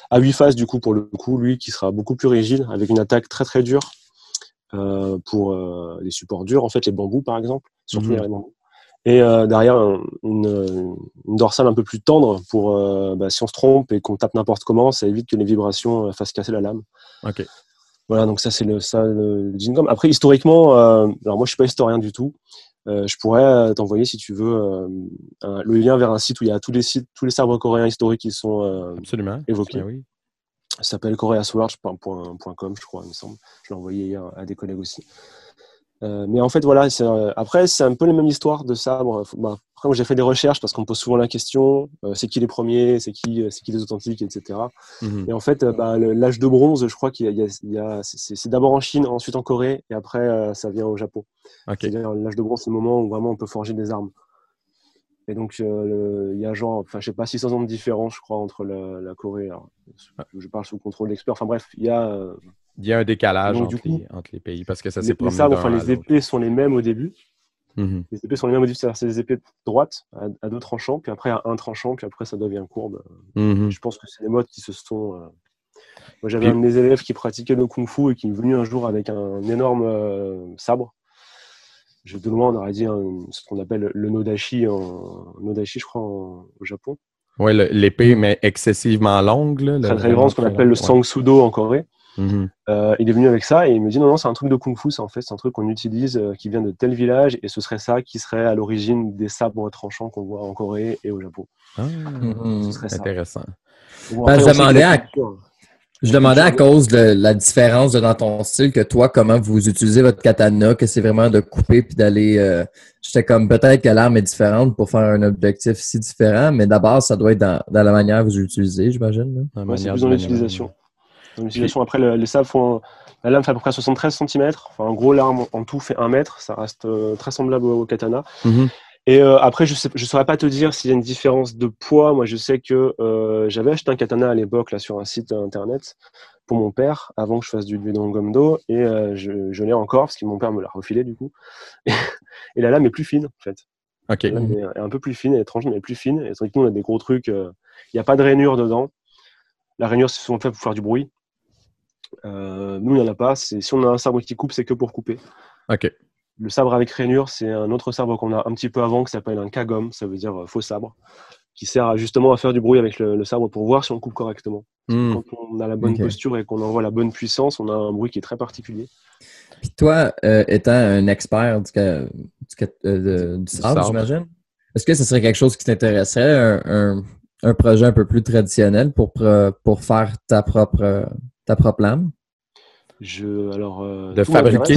à huit faces du coup pour le coup lui qui sera beaucoup plus rigide avec une attaque très très dure euh, pour les supports durs en fait les bambous par exemple surtout Mhm. les bambous et derrière un- une, une dorsale un peu plus tendre pour bah, si on se trompe et qu'on tape n'importe comment ça évite que les vibrations fassent casser la lame OK. Voilà donc ça c'est le ça le, après historiquement euh, alors moi je suis pas historien du tout Euh, je pourrais euh, t'envoyer si tu veux un- le lien vers un site où il y a tous les sites tous les sabres coréens historiques qui sont Absolument. Évoqué. Ben oui. ça s'appelle koreasword.com, je crois, il me semble. Je l'ai envoyé hier à des collègues aussi. Mais en fait, voilà, c'est, après, c'est un peu la même histoire de sabre. Faut- bah, après, moi, j'ai fait des recherches parce qu'on me pose souvent la question euh, c'est qui les premiers, c'est qui, euh, c'est qui les authentiques, etc. Mhm. Et en fait, euh, bah, l'âge de bronze, je crois qu'il y a, il y c'est, c'est d'abord en Chine, ensuite en Corée, et après, euh, ça vient au Japon. C'est-à-dire, l'âge de bronze, c'est le moment où vraiment on peut forger des armes. Et donc, le- il y a genre, enfin, je sais pas, 600 ans de différence, je crois, entre la, la Corée. alors, je parle sous contrôle d'experts. Enfin bref, il y a Il y a un décalage Donc, entre, coup, les, entre les pays parce que ça les, s'est les sabres, enfin les l'autre. épées sont les mêmes au début. Mhm. Les épées sont les mêmes motifs, c'est-à-dire c'est des épées droites à, à deux tranchants, puis après à un tranchant, puis après ça devient courbe. Mhm. Je pense que c'est des modes qui se sont. euh, Moi, j'avais Puis- un de mes élèves qui pratiquait le kung-fu et qui est venu un jour avec un énorme euh, sabre. Je, de loin, on aurait dit un- ce qu'on appelle le nodashi, en, nodashi, je crois, en- au Japon. Ouais, le- l'épée, mais excessivement longue. Là, Très très ce qu'on appelle le sangsudo en Corée. Mhm. Euh, il est venu avec ça et il me dit non, non, c'est un truc de kung-fu, c'est en fait, c'est un truc qu'on utilise euh, qui vient de tel village et ce serait ça qui serait à l'origine des sabres tranchants qu'on voit en Corée et au Japon. Ah. Ce serait ça. intéressant. Bon, Ben, je demandais à- culture- Je demandais à cause de la différence de dans ton style que toi, comment vous utilisez votre katana, que c'est vraiment de couper puis d'aller. euh, J'étais comme peut-être que l'arme est différente pour faire un objectif si différent, mais d'abord, ça doit être dans, dans la manière que vous l'utilisez, j'imagine. La Ouais, c'est manière plus dans l'utilisation. Après, le- les sabres font. La lame fait à peu près 73 cm. Enfin, en gros, l'arme en tout fait 1 mètre. Ça reste euh, très semblable au, au katana. Mhm. Et euh, après, je ne je saurais pas te dire s'il y a une différence de poids. Moi, je sais que euh, j'avais acheté un katana à l'époque là sur un site internet pour mon père avant que je fasse du Gomdo et euh, je, je l'ai encore parce que mon père me l'a refilé du coup. Et, et la lame est plus fine en fait. OK. La lame est, est un peu plus fine, elle est étrange, mais elle est plus fine. Et tandis que nous, on a des gros trucs. Il n'y a pas de rainure dedans. La rainure, c'est souvent fait pour faire du bruit. Euh, nous, il n'y en a pas. C'est- Si on a un sabre qui coupe, c'est que pour couper. OK. Le sabre avec rainure, c'est un autre sabre qu'on a un petit peu avant qui s'appelle un kagom, ça veut dire euh, faux sabre, qui sert justement à faire du bruit avec le, le sabre pour voir si on coupe correctement. Mhm. Quand on a la bonne posture et qu'on envoie la bonne puissance, on a un bruit qui est très particulier. Puis toi, euh, étant un expert du, euh, sabre, sabre. j'imagine, est-ce que ce serait quelque chose qui t'intéresserait, un, un- un projet un peu plus traditionnel pour, pour faire ta propre, ta propre lame? Je, alors, euh, De fabriquer.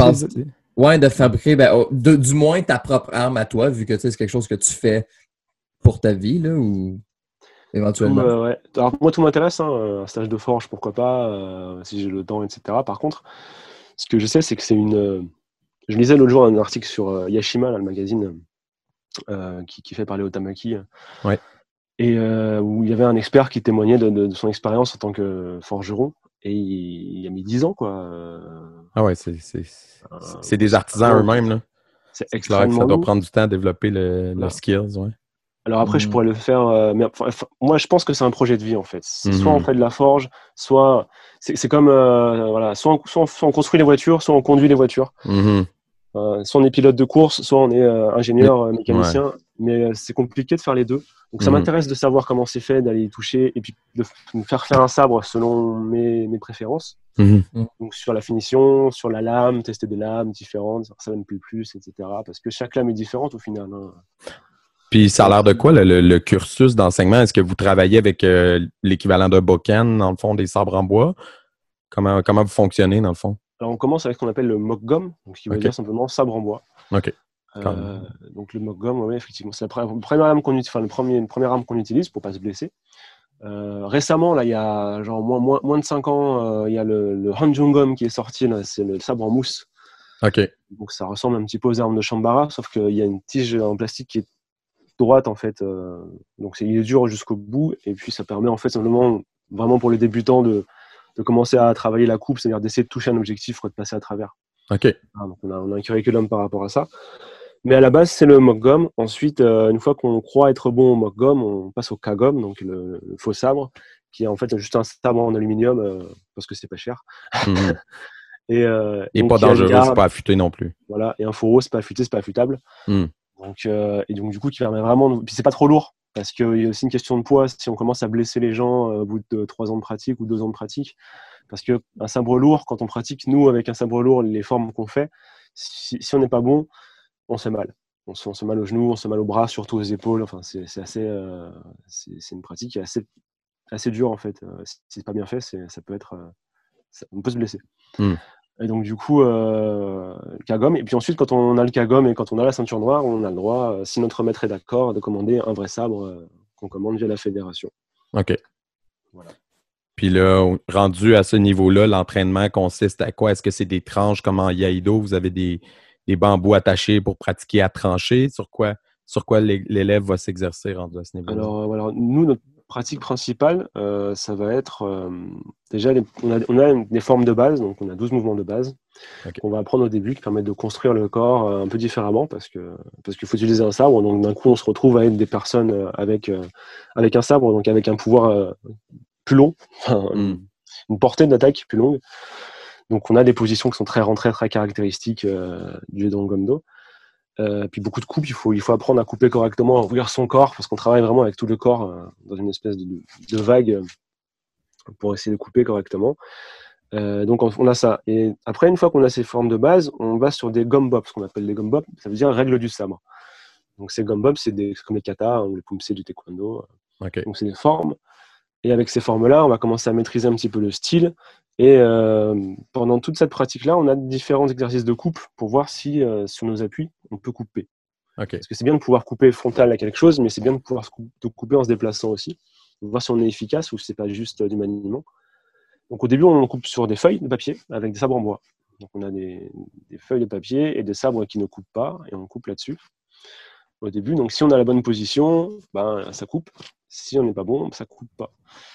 Ouais, de fabriquer, ben, oh, de- du moins ta propre arme à toi, vu que c'est quelque chose que tu fais pour ta vie, là, ou Tout éventuellement. ouais. Alors, moi, tout m'intéresse. hein, Un stage de forge, pourquoi pas, euh, si j'ai le temps, etc. Par contre, ce que je sais, c'est que c'est une. euh, Je lisais l'autre jour un article sur euh, Yashima, là, le magazine euh, qui, qui fait parler au Tamaki. Ouais. Et euh, où il y avait un expert qui témoignait de, de- de son expérience en tant que forgeron. Et il, a mis 10 ans, quoi. Euh, Ah ouais, c'est c'est- euh, c'est des artisans ouais. eux-mêmes. là. C'est C'est clair que extrêmement ça doit prendre du temps à développer le, le Ouais. skills. Ouais. Alors après, je Mhm. pourrais le faire, euh, mais enfin, moi, je pense que c'est un projet de vie en fait. C'est Soit on fait de la forge, soit c'est c'est comme euh, voilà, soit on, soit on- soit on construit les voitures, soit on conduit les voitures. Mhm. Euh, soit on est pilote de course, soit on est euh, ingénieur, euh, mécanicien. Mais euh, c'est compliqué de faire les deux. Donc ça Mhm. m'intéresse de savoir comment c'est fait, d'aller y toucher et puis de me faire faire un sabre selon mes, mes préférences. Mhm. Donc sur la finition, sur la lame, tester des lames différentes, ça me plaît plus, etc. Parce que chaque lame est différente au final. hein. Puis ça a l'air de quoi le, cursus d'enseignement? Est-ce que vous travaillez avec l'équivalent d'un bokken, dans le fond, des sabres en bois? Comment, comment vous fonctionnez, dans le fond? Alors on commence avec ce qu'on appelle le mock-gum, donc ce qui veut dire simplement sabre en bois. OK. Euh, donc le mock-gum, oui, effectivement, c'est la pre- première arme qu'on utilise, enfin le premier, une première arme qu'on utilise pour pas se blesser. Euh, récemment, là, il y a genre moins, moins, moins de 5 ans, euh, il y a le, le Hanjungum qui est sorti, c'est le sabre en mousse. OK. Donc ça ressemble un petit peu aux armes de Shambara, sauf qu'il y a une tige en plastique qui est droite en fait. donc il est dur jusqu'au bout, et puis ça permet en fait simplement, vraiment pour les débutants, de, de commencer à travailler la coupe, c'est-à-dire d'essayer de toucher un objectif de passer à travers. OK. Ah, donc on, a, on a un curriculum par rapport à ça. Mais à la base, c'est le mock-gum. Ensuite, euh, une fois qu'on croit être bon au mock-gum, on passe au K-gum, donc le, le faux sabre, qui est en fait juste un sabre en aluminium, euh, parce que c'est pas cher. Mhm. Et, euh, Et donc, pas dangereux, c'est pas affûté non plus. Voilà, et un fourreau, c'est pas affûté, c'est pas affûtable. Hmm. Donc, euh, et donc, du coup, qui permet vraiment. de- Puis c'est pas trop lourd, parce qu'il y a aussi une question de poids si on commence à blesser les gens euh, au bout de trois ans de pratique ou deux ans de pratique. Parce que un sabre lourd, quand on pratique, nous, avec un sabre lourd, les formes qu'on fait, si, on n'est pas bon, on se mal. On se, on mal aux genoux, on se mal aux bras, surtout aux épaules. Enfin, c'est assez. euh, c'est une pratique assez, dure, en fait. Euh, si c'est pas bien fait, ça peut être. euh, on peut se blesser. Hmm. Et donc, du coup, euh, le Kagom. Et puis ensuite, quand on a le Kagom et quand on a la ceinture noire, on a le droit, euh, si notre maître est d'accord, de commander un vrai sabre euh, qu'on commande via la fédération. OK. Voilà. Puis là, rendu à ce niveau-là, l'entraînement consiste à quoi? Est-ce que c'est des tranches comme en Yaido? Vous avez des, des bambous attachés pour pratiquer à trancher? Sur quoi, sur quoi l'é- l'élève va s'exercer rendu à ce niveau-là? Alors, euh, voilà, nous, notre pratique principale, euh, ça va être euh, déjà, les- on, a, on a des formes de base, donc on a 12 mouvements de base Ok. qu'on va apprendre au début qui permettent de construire le corps euh, un peu différemment parce que parce qu'il faut utiliser un sabre. Donc d'un coup, on se retrouve à être des personnes avec, avec un sabre, donc avec un pouvoir plus long, enfin, Mm. une, portée d'attaque plus longue. Donc on a des positions qui sont très rentrées, très caractéristiques du Edon Gomdo. Euh, puis beaucoup de coupes, il faut, il faut apprendre à couper correctement, à ouvrir son corps, parce qu'on travaille vraiment avec tout le corps euh, dans une espèce de, de vague euh, pour essayer de couper correctement. Donc on, on a ça. Et après, une fois qu'on a ces formes de base, on va sur des gombops, ce qu'on appelle des gombops, ça veut dire règle du sabre. Donc ces gombops, c'est comme les katas ou les pumse du taekwondo. Donc c'est des formes. Et avec ces formes-là, on va commencer à maîtriser un petit peu le style. Et euh, pendant toute cette pratique-là, on a différents exercices de coupe pour voir si euh, sur nos appuis, on peut couper. Parce que c'est bien de pouvoir couper frontal à quelque chose, mais c'est bien de pouvoir se couper en se déplaçant aussi. Pour voir si on est efficace ou si c'est pas juste euh, du maniement. Donc au début, on coupe sur des feuilles de papier avec des sabres en bois. Donc on a des, des feuilles de papier et des sabres qui ne coupent pas et on coupe là-dessus. Au début, donc si on a la bonne position, ben, ça coupe. Si on n'est pas bon, ça coupe pas.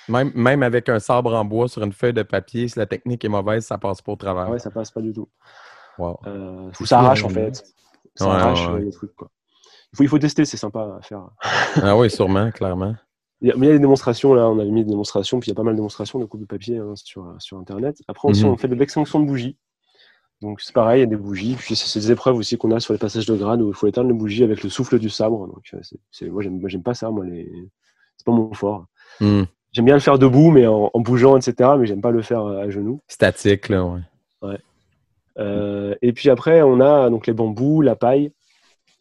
Même, même avec un sabre en bois sur une feuille de papier, si la technique est mauvaise, ça passe pas au travers. Ouais, ça passe pas du tout. Wow. Euh, C'est ça arrache en fait. Ça Ouais, arrache ouais, euh, les trucs. Quoi. Il, faut, il faut tester, c'est sympa à faire. Ah oui, sûrement, clairement. Il y a- mais il y a des démonstrations, là, on avait mis des démonstrations, puis il y a pas mal de démonstrations de coupe de papier hein, sur, sur Internet. Après aussi, Mhm. on fait de l'extinction de bougies. Donc c'est pareil, il y a des bougies. Puis c'est des épreuves aussi qu'on a sur les passages de grade où il faut éteindre les bougies avec le souffle du sabre. Donc euh, c'est- moi, j'aime pas ça, moi, les... c'est pas mon fort. Hmm. J'aime bien le faire debout, mais en, en bougeant, etc. Mais j'aime pas le faire euh, à genoux. Statique, là, ouais. Euh, et puis après, on a donc les bambous, la paille.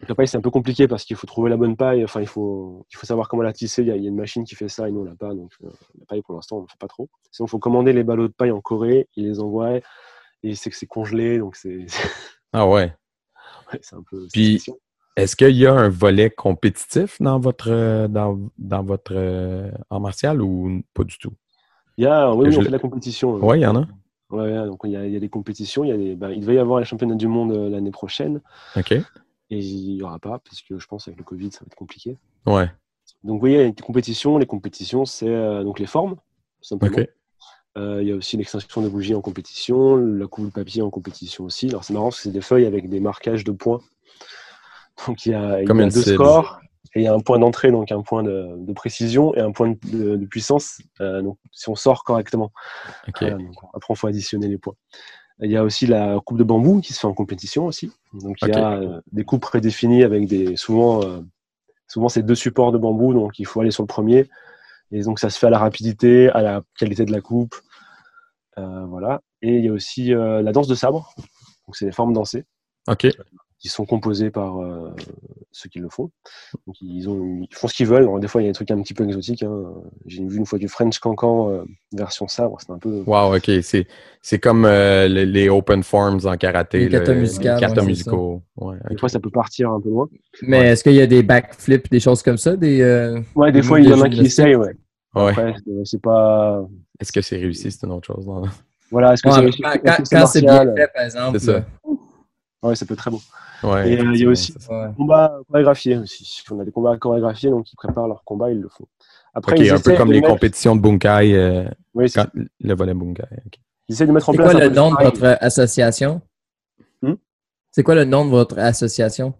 Donc, La paille, c'est un peu compliqué parce qu'il faut trouver la bonne paille. Enfin, il faut, il faut savoir comment la tisser. Il y, a, il y a une machine qui fait ça et nous, on l'a pas. Donc, euh, la paille, pour l'instant, on ne fait pas trop. Sinon, il faut commander les ballots de paille en Corée. Ils les envoient et c'est que c'est congelé. Donc, c'est Ah ouais. ouais, c'est un peu. Puis-. Est-ce qu'il y a un volet compétitif dans votre euh, dans, dans votre euh, art martial ou pas du tout? Il y a, oui, on fait de la compétition. Oui, il y en a. Ouais, donc il y, a, il y a des compétitions. Il, y a des, ben, il devait y avoir les championnats du monde euh, l'année prochaine. OK. Et il n'y aura pas parce que je pense avec le Covid, ça va être compliqué. Ouais. Donc, vous voyez, il y a des compétitions. Les compétitions, c'est euh, donc les formes, simplement. OK. Euh, il y a aussi l'extinction de bougies en compétition, la coupe de papier en compétition aussi. Alors, c'est marrant parce que c'est des feuilles avec des marquages de points. Donc, il y a, il y Comme a une deux scores et il y a un point d'entrée, donc un point de, de précision et un point de, puissance. euh, donc, si on sort correctement. Donc, après, il faut additionner les points. Il y a aussi la coupe de bambou qui se fait en compétition aussi. Donc, il y a euh, des coupes prédéfinies avec des souvent, euh, souvent c'est deux supports de bambou, donc il faut aller sur le premier. Et donc, ça se fait à la rapidité, à la qualité de la coupe. Euh, voilà. Et il y a aussi euh, la danse de sabre. Donc, c'est des formes dansées OK. Qui sont composées par euh, ceux qui le font. Donc, ils, ont, ils font ce qu'ils veulent. Alors, des fois, il y a des trucs un petit peu exotiques. hein. J'ai vu une fois du French Cancan euh, version sabre. C'était un peu. Wow, OK. C'est, c'est comme euh, les, les open forms en karaté. Les katas Les ouais, c'est musicaux. Ouais, Des fois, ça peut partir un peu loin. Mais Ouais. est-ce qu'il y a des backflips, des choses comme ça? Des, euh, Ouais, des Des fois, il y en a qui essayent, ouais. Ouais. Après, c'est- c'est pas. Est-ce que c'est réussi? C'est une autre chose. non? Voilà, est-ce que ouais, c'est réussi? quand, quand- c'est c'est bien fait, par exemple. C'est ça. Ouais, ça peut être très beau. Ouais, Et, euh, il y a aussi- c'est. Ouais. Combats chorégraphiés aussi. On a des combats chorégraphiés, donc ils préparent leur combat, ils le font. Après, un peu comme les mettre- compétitions de bunkai, euh, Oui, c'est- quand- le volet bunkai. OK. ils essaient de mettre en C'est place. quoi un le peu nom de votre association? Hmm? C'est quoi le nom de votre association?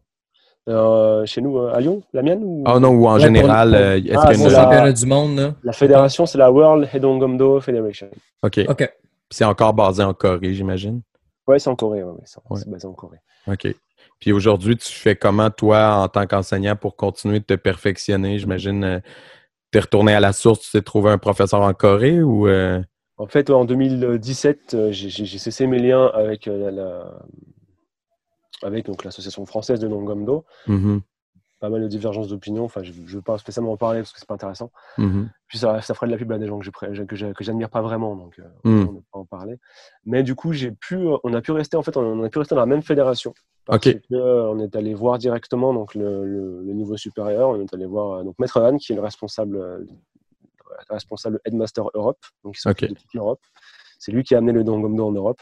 Euh, chez nous, euh, à Lyon, la mienne ou... Ah non, ou en Ouais, général, pour- euh, est-ce Ah, qu'il y a le c'est une... la- championnat du monde, là? La fédération, c'est la World Hedongomdo Federation. OK. OK. C'est encore basé en Corée, j'imagine? Ouais, c'est en Corée. Ouais, c'est Ouais. basé en Corée. OK. Puis aujourd'hui, tu fais comment, toi, en tant qu'enseignant, pour continuer de te perfectionner? J'imagine, tu es retourné à la source, tu t'es trouvé un professeur en Corée ou... euh, En fait, en 2017, euh, j'ai cessé mes liens avec euh, la, avec donc l'association française de Nongomdo. mhm, Pas mal de divergences d'opinion. Enfin, je ne veux pas spécialement en parler parce que c'est pas intéressant. mhm. Puis ça, ça ferait de la pub à des gens que j'admire pas vraiment, donc euh, Mm. autant ne pas en parler. Mais du coup, j'ai pu, euh, on a pu rester en fait, on a pu rester dans la même fédération. Parce Ok. que, euh, on est allé voir directement donc le, le- le niveau supérieur. On est allé voir euh, donc Maître Han, qui est le responsable, euh, le responsable Headmaster Europe, donc qui s'occupe de toute l'Europe. C'est lui qui a amené le Dongomdo en Europe.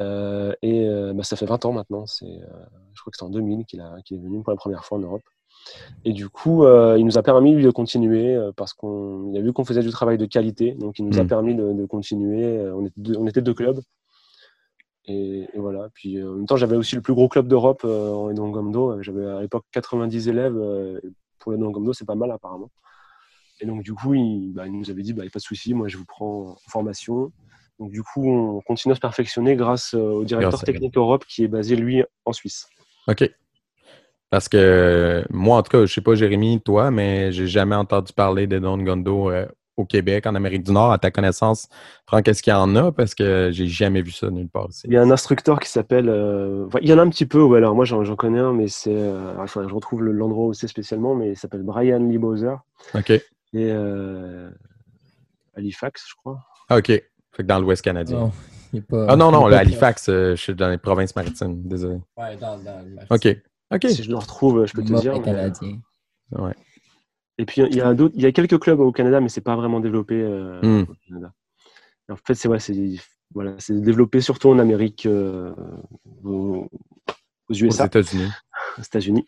Euh, et euh, bah, ça fait 20 ans maintenant. C'est, euh, je crois que c'est en 2000 qu'il a- qu'il est venu pour la première fois en Europe. Et du coup, il nous a permis lui, de continuer parce qu'il a vu qu'on faisait du travail de qualité. Donc, il nous a Mm. permis de, de continuer. On était, deux, on était deux clubs. Et, et voilà. Puis euh, en même temps, j'avais aussi le plus gros club d'Europe euh, en Edongomdo. J'avais à l'époque 90 élèves. euh, pour l'Edongomdo, c'est pas mal apparemment. Et donc, du coup, il, bah, il nous avait dit bah, pas de souci, moi je vous prends en formation. Donc, du coup, on continue à se perfectionner grâce euh, au directeur Grâce technique Europe qui est basé, lui, en Suisse. OK. Parce que moi, en tout cas, je sais pas, Jérémy, toi, mais j'ai jamais entendu parler de Don Gondo euh, au Québec, en Amérique du Nord. À ta connaissance, Franck, est-ce qu'il y en a? Parce que j'ai jamais vu ça nulle part ici. Il y a un instructeur qui s'appelle. euh, enfin, il y en a un petit peu, ouais, alors moi j'en connais un, mais c'est. euh, faudrait que je retrouve le- l'endroit où c'est spécialement, mais il s'appelle Brian Lee Bowser. OK. Et Halifax, je crois. Ah, OK. Fait que dans l'Ouest canadien. Non, il est pas- Ah non, il non, est le pas Halifax, euh, je suis dans les provinces maritimes. Désolé. Ouais, dans, dans le OK. OK. Si je le retrouve, je peux te dire. mais- canadien. Ouais. Et puis il y a d'autres, il y a quelques clubs au Canada, mais c'est pas vraiment développé euh, Hmm. au Canada. Et en fait, c'est ouais, c'est voilà, c'est développé surtout en Amérique, euh, aux, aux Aux USA, États-Unis. aux États-Unis.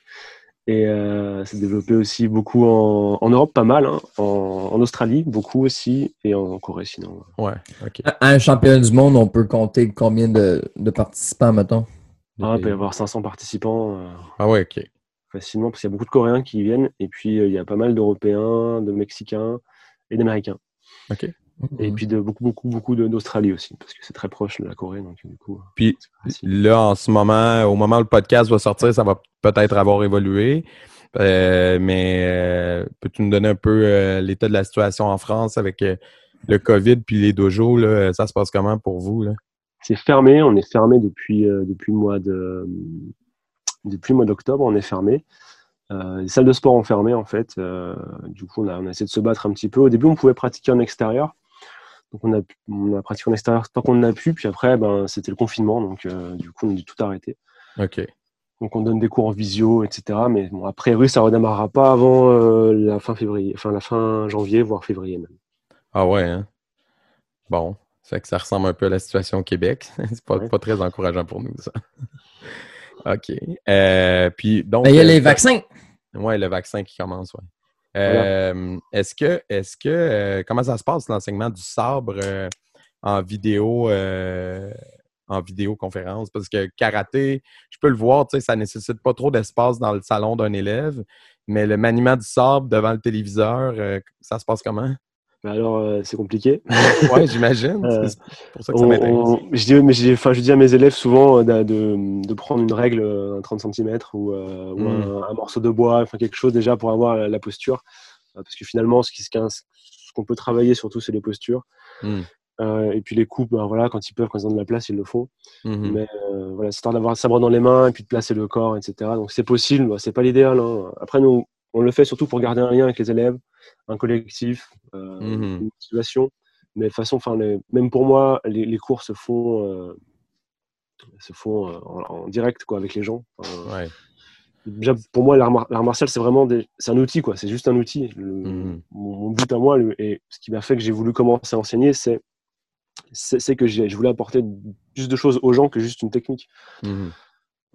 Et euh, c'est développé aussi beaucoup en, en Europe, pas mal, hein, en, en Australie, beaucoup aussi, et en, Corée sinon. Ouais. OK. À un championnat du monde, on peut compter combien de, de participants, mettons? Ah, il peut y avoir 500 participants euh, Ah ouais, OK. facilement, parce qu'il y a beaucoup de Coréens qui y viennent, et puis euh, il y a pas mal d'Européens, de Mexicains et d'Américains. OK. Et puis de beaucoup, beaucoup, beaucoup d'Australie aussi, parce que c'est très proche de la Corée, donc du coup. Puis c'est facile. là, en ce moment, au moment où le podcast va sortir, ça va peut-être avoir évolué. Euh, mais euh, peux-tu nous donner un peu euh, l'état de la situation en France avec euh, le COVID puis les dojos? Là, ça se passe comment pour vous? C'est fermé, on est fermé depuis, euh, depuis le mois de depuis le mois d'octobre, on est fermé. Euh, les salles de sport ont fermé en fait. Euh, du coup, on a, on a essayé de se battre un petit peu. Au début, on pouvait pratiquer en extérieur. Donc, on a, on a pratiqué en extérieur tant qu'on en a pu. Puis après, ben, c'était le confinement. Donc, euh, du coup, on a dû tout arrêter. OK. Donc, on donne des cours en visio, etc. Mais bon, a priori, ça redémarrera pas avant euh, la fin février, enfin la fin janvier, voire février même. Ah ouais, hein? Bon. Ça fait que ça ressemble un peu à la situation au Québec. C'est pas, Ouais. pas très encourageant pour nous, ça. OK. Euh, puis donc. Ben, il y a euh, les vaccins. Oui, le vaccin qui commence, oui. Euh, Est-ce que, est-ce que, euh, comment ça se passe l'enseignement du sabre euh, en vidéo, en vidéoconférence? Parce que karaté, je peux le voir, tu sais, ça nécessite pas trop d'espace dans le salon d'un élève, mais le maniement du sabre devant le téléviseur, ça se passe comment? Mais alors, euh, c'est compliqué. Oui, j'imagine. Euh, C'est pour ça que ça m'intéresse. je, dis, mais je, dis- enfin, je dis à mes élèves souvent euh, de, de- de prendre une règle, un 30 cm ou, euh, ou Mm. un, un morceau de bois, enfin quelque chose déjà pour avoir la, la posture. Parce que finalement, ce qu'on peut travailler surtout, c'est les postures. Mm. Euh, et puis les coupes, ben, voilà, quand ils peuvent, quand ils ont de la place, ils le font. Mhm. Mais euh, voilà, c'est histoire d'avoir un sabre dans les mains et puis de placer le corps, etc. Donc c'est possible, bah, c'est pas l'idéal. hein. Après, nous, on le fait surtout pour garder un lien avec les élèves, un collectif, euh, Mhm. une motivation. Mais de toute façon, enfin, même pour moi, les, les cours se font, euh, se font euh, en, en direct quoi, avec les gens. Enfin, Ouais. Déjà, pour moi, l'art mar- l'art martial, c'est vraiment des- un outil, quoi. C'est juste un outil. Le- Mhm. mon, mon but à moi, le- et ce qui m'a fait que j'ai voulu commencer à enseigner, c'est que je voulais apporter plus de choses aux gens que juste une technique. Mhm.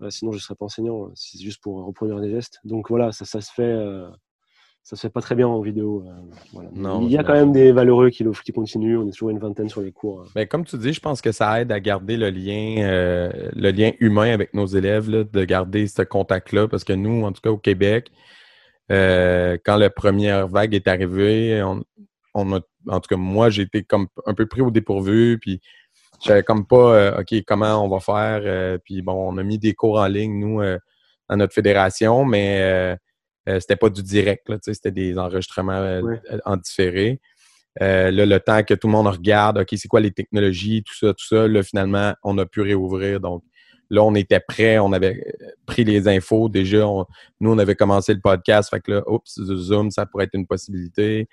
Euh, sinon, je ne serais pas enseignant. C'est juste pour reproduire des gestes. Donc voilà, ça, ça se fait. euh, ça se fait pas très bien en vidéo. euh, voilà. Non, Il y a quand même des valeureux qui, qui continuent. On est toujours une vingtaine sur les cours. euh. Mais comme tu dis, je pense que ça aide à garder le lien, euh, le lien humain avec nos élèves, là, de garder ce contact-là. Parce que nous, en tout cas au Québec, euh, quand la première vague est arrivée, on, on a, en tout cas moi, j'ai été comme un peu pris au dépourvu. Puis je savais comme pas, euh, OK, comment on va faire. euh, puis bon, on a mis des cours en ligne, nous, euh, dans notre fédération, mais euh, euh, c'était pas du direct, là, tu sais, c'était des enregistrements euh, en différé. Euh, là, le temps que tout le monde regarde, OK, c'est quoi les technologies, tout ça, tout ça, là, finalement, on a pu réouvrir. Donc, là, on était prêts, on avait euh, pris les infos. Déjà, on- nous, on avait commencé le podcast. Fait que là, oups, Zoom, ça pourrait être une possibilité.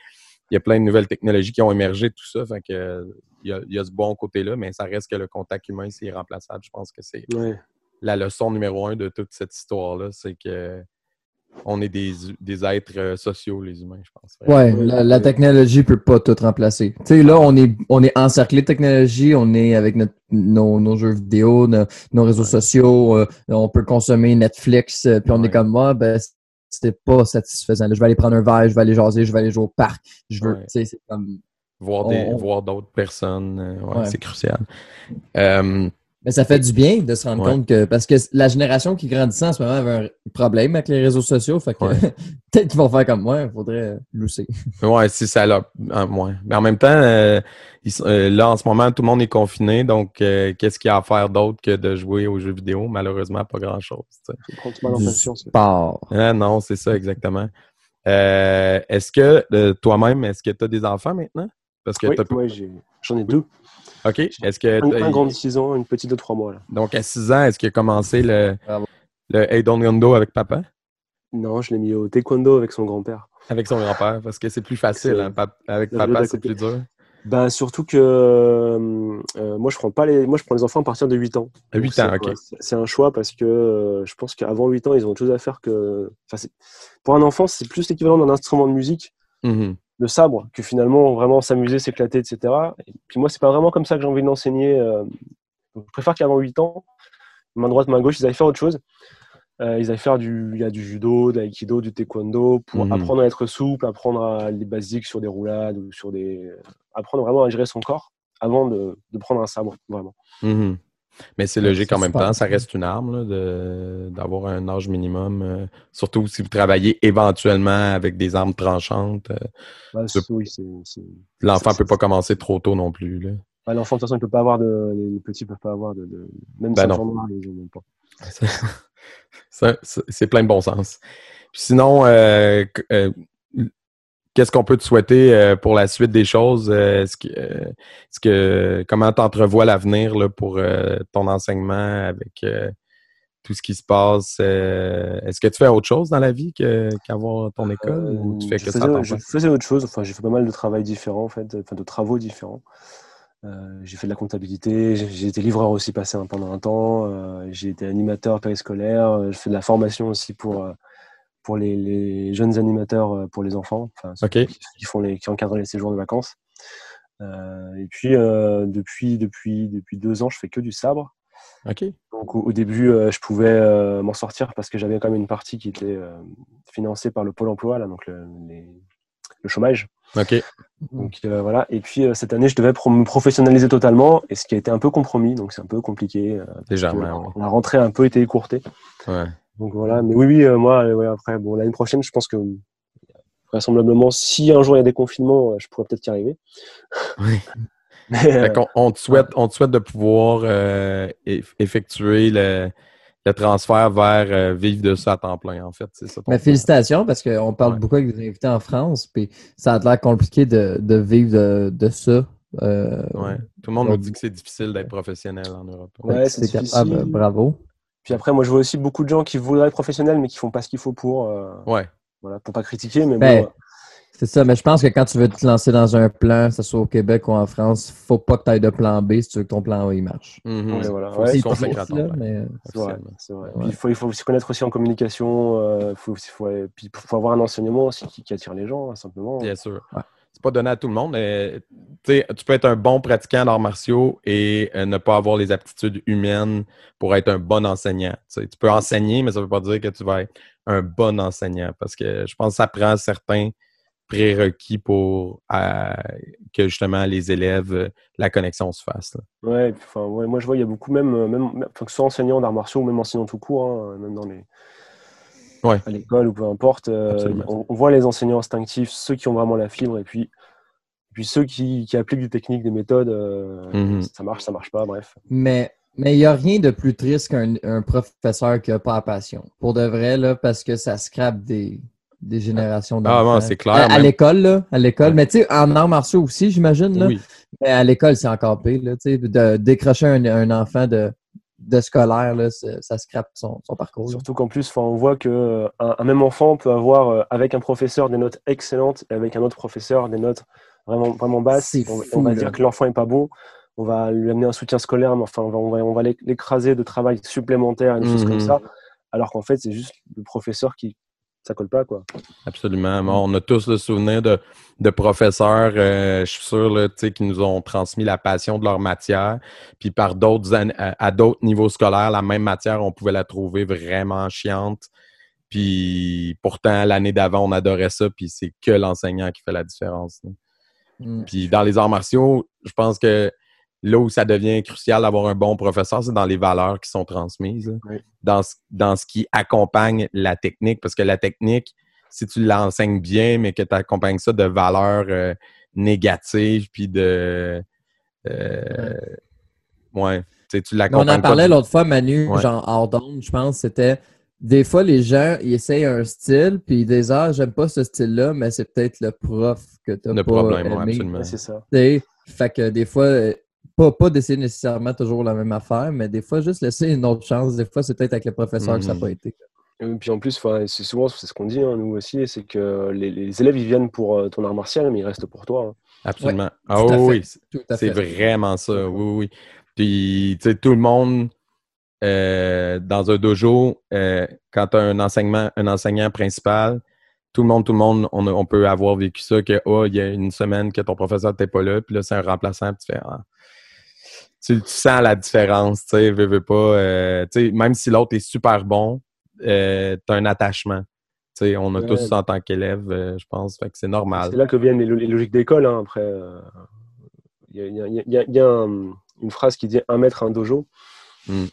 Il y a plein de nouvelles technologies qui ont émergé, tout ça. Fait que, il y a, il y a ce bon côté-là, mais ça reste que le contact humain, c'est irremplaçable. Je pense que c'est Ouais. la leçon numéro un de toute cette histoire-là. C'est que on est des, des êtres euh, sociaux, les humains, je pense. Ouais, la, la technologie peut pas tout remplacer. Tu sais, là, on est, on est encerclé de technologie, on est avec notre- nos, nos jeux vidéo, nos, nos réseaux sociaux, euh, on peut consommer Netflix, euh, puis on Ouais. est comme moi, ben, c'est pas satisfaisant. Là, je vais aller prendre un verre, je vais aller jaser, je vais aller jouer au parc. Je veux, Ouais. tu sais, c'est comme. Voir On- des on- voir d'autres personnes, euh, ouais, Ouais. c'est crucial. Euh, Mais ça fait du bien de se rendre Ouais. compte que. Parce que la génération qui grandissait en ce moment avait un problème avec les réseaux sociaux. Fait que Ouais. peut-être qu'ils vont faire comme moi, il faudrait lousser. Ouais, si ça l'a. ah, ouais. Mais en même temps, euh, ils euh, là, en ce moment, tout le monde est confiné. Donc, euh, qu'est-ce qu'il y a à faire d'autre que de jouer aux jeux vidéo? Malheureusement, pas grand-chose. Du sport. Ah, non, c'est ça, exactement. Euh, est-ce que euh, toi-même, est-ce que tu as des enfants maintenant? Parce que Oui, t'as- moi, j'ai- j'en ai deux. OK. Est-ce que. Un, grand de 6 ans, une petite de 3 mois. Là. Donc, à 6 ans, est-ce qu'il a commencé le, Don't Gondo avec papa? Non, je l'ai mis au taekwondo avec son grand-père. Avec son grand-père? Parce que c'est plus facile, hein, pap- avec papa, c'est plus dur. Bah, surtout que euh, euh, moi, je prends pas les, moi, je prends les enfants à partir de 8 ans. À 8 Donc, ans, c'est- ok. c'est- un choix parce que euh, je pense qu'avant 8 ans, ils ont autre chose à faire que. Enfin, pour un enfant, c'est plus l'équivalent d'un instrument de musique, Mhm. De sabre, que finalement, vraiment s'amuser, s'éclater, etc. Et puis moi, c'est pas vraiment comme ça que j'ai envie d'enseigner. euh, je préfère qu'avant 8 ans, main droite, main gauche, ils aillent faire autre chose. Euh, ils aillent faire du, il y a du judo, de l'aïkido, du taekwondo pour Mhm. apprendre à être souple, apprendre à les basiques sur des roulades ou sur des, apprendre vraiment à gérer son corps avant de, de prendre un sabre, vraiment. Mhm. Mais c'est logique en même temps, ça reste une arme d'avoir un âge minimum, euh, surtout si vous travaillez éventuellement avec des armes tranchantes. euh, oui, L'enfant c'est- peut pas commencer trop tôt non plus. Là. l'enfant de toute façon, il peut pas avoir de, les petits peuvent pas avoir de, de- même Ben noire, ils en ont pas. C'est plein de bon sens. Puis sinon, euh, qu'est-ce qu'on peut te souhaiter euh, pour la suite des choses? Euh, Est-ce que, euh, est-ce que comment t'entrevois l'avenir là, pour euh, ton enseignement avec euh, tout ce qui se passe? Euh, est-ce que tu fais autre chose dans la vie que- qu'avoir ton école ou tu Euh, fais je que faisais, je autre chose. Enfin, j'ai fait pas mal de travail différent, en fait, enfin, de travaux différents. Euh, j'ai fait de la comptabilité, j'ai j'ai été livreur aussi passé pendant un temps, euh, j'ai été animateur périscolaire, euh, je fais de la formation aussi pour, euh, pour les, les jeunes animateurs euh, pour les enfants, enfin, qui, qui font les, qui encadrent les séjours de vacances. Euh, et puis, euh, depuis, depuis, depuis deux ans, je fais que du sabre. Donc, au, au début, euh, je pouvais m'en sortir parce que j'avais quand même une partie qui était financée par le Pôle emploi, là, donc le, les- le chômage. Donc voilà. Et puis cette année, je devais pro- me professionnaliser totalement, et ce qui a été un peu compromis, donc c'est un peu compliqué. Déjà, que. La rentrée a un peu été écourtée. Ouais. Donc voilà. Mais oui, oui, euh, moi, euh, ouais, après, bon, l'année prochaine, je pense que vraisemblablement, si un jour il y a des confinements, euh, je pourrais peut-être y arriver. Oui. Mais, euh, on, te souhaite, on te souhaite de pouvoir euh, eff- effectuer le, le transfert vers euh, vivre de ça à temps plein, en fait. C'est ça ton Mais plan. félicitations parce qu'on parle Ouais. beaucoup avec des invités en France, puis ça a l'air compliqué de, de vivre de, de ça. Euh, Ouais. Tout le monde nous dit que c'est difficile d'être professionnel en Europe. Ouais, c'est capable, bravo. Puis après, moi, je vois aussi beaucoup de gens qui voudraient être professionnels, mais qui font pas ce qu'il faut pour. euh, Ouais. voilà, pour pas critiquer, mais Ben, bon. C'est ça, mais je pense que quand tu veux te lancer dans un plan, que ce soit au Québec ou en France, faut pas que tu ailles de plan B si tu veux que ton plan A il marche. Ouais, voilà. Faut Ouais, s'y il faut- euh, C'est vrai, vrai. Puis il faut, il faut s'y connaître aussi en communication. euh, faut, faut, puis il faut avoir un enseignement aussi qui, qui attire les gens, hein, simplement. Bien sûr. Ouais. C'est pas donné à tout le monde. tu peux être un bon pratiquant d'arts martiaux et euh, ne pas avoir les aptitudes humaines pour être un bon enseignant. Tu peux enseigner, mais ça veut pas dire que tu vas être un bon enseignant parce que je pense que ça prend certains prérequis pour euh, que justement les élèves, la connexion se fasse. là. Ouais, moi je vois, il y a beaucoup, même, euh, même que ce soit enseignant d'arts martiaux ou même enseignant tout court, hein, même dans les. Ouais. À l'école ou peu importe, euh, on, on voit les enseignants instinctifs, ceux qui ont vraiment la fibre, et puis, puis ceux qui, qui appliquent des techniques, des méthodes, euh, Mhm. ça marche, ça marche pas, bref. Mais mais il n'y a rien de plus triste qu'un un professeur qui n'a pas la passion. Pour de vrai, là, parce que ça scrape des, des générations Ah, d'enfants. non, c'est clair, À, l'école, là. À l'école. Mais tu sais, en arts martiaux aussi, j'imagine, là. Oui. Mais à l'école, c'est encore pire, là. Tu sais, de décrocher un, un enfant de, de scolaire, là, ça, scrape son, son parcours. Surtout qu'en plus, on voit que euh, un, même enfant peut avoir, euh, avec un professeur, des notes excellentes et avec un autre professeur, des notes vraiment, vraiment basses. On, fou, on va là. dire que l'enfant est pas bon. On va lui amener un soutien scolaire, mais enfin, on va, on va, on va l'éc- l'écraser de travail supplémentaire, des choses comme ça. Alors qu'en fait, c'est juste le professeur qui. Ça colle pas, quoi. Absolument. Bon, on a tous le souvenir de, de professeurs, euh, je suis sûr, là, tu sais, qui nous ont transmis la passion de leur matière. Puis par d'autres à, à d'autres niveaux scolaires, la même matière, on pouvait la trouver vraiment chiante. Puis pourtant, l'année d'avant, on adorait ça, puis c'est que l'enseignant qui fait la différence. Mm. Puis dans les arts martiaux, je pense que là où ça devient crucial d'avoir un bon professeur, c'est dans les valeurs qui sont transmises. Oui. dans, ce, dans ce qui accompagne la technique. Parce que la technique, si tu l'enseignes bien, mais que tu accompagnes ça de valeurs euh, négatives, puis de... euh, ouais, tu sais, tu Mais l'accompagnes on en parlait l'autre fois, Manu, Ouais. genre hors d'onde, je pense, c'était des fois les gens ils essayent un style, puis ils disent Ah, j'aime pas ce style-là, mais c'est peut-être le prof que tu Le pas problème, ouais, aimé. absolument. C'est ça. Tu sais, Fait que des fois, pas, pas d'essayer nécessairement toujours la même affaire, mais des fois, juste laisser une autre chance. Des fois, c'est peut-être avec le professeur que ça n'a pas été. Et puis en plus, c'est souvent c'est ce qu'on dit, hein, nous aussi, c'est que les, les élèves ils viennent pour euh, ton art martial, mais ils restent pour toi. hein. Absolument. ah oui, C'est vraiment ça, oui, oui. Puis, tu sais, tout le monde, euh, dans un dojo, euh, quand tu as un, enseignement, un enseignant principal, tout le monde, tout le monde, on, on peut avoir vécu ça, que, oh, il y a une semaine que ton professeur n'était pas là, puis là, c'est un remplaçant, puis tu fais, ah. Tu, tu sens la différence, tu sais, veux, veux pas. euh, tu sais, même si l'autre est super bon, euh, tu as un attachement. Tu sais, on a Ouais. tous ça en tant qu'élève, euh, je pense, fait que c'est normal. C'est là que viennent les, lo- les logiques d'école. hein, après, euh, il y a, il y a- il y a- il y a un- une phrase qui dit un maître, un dojo. Mm.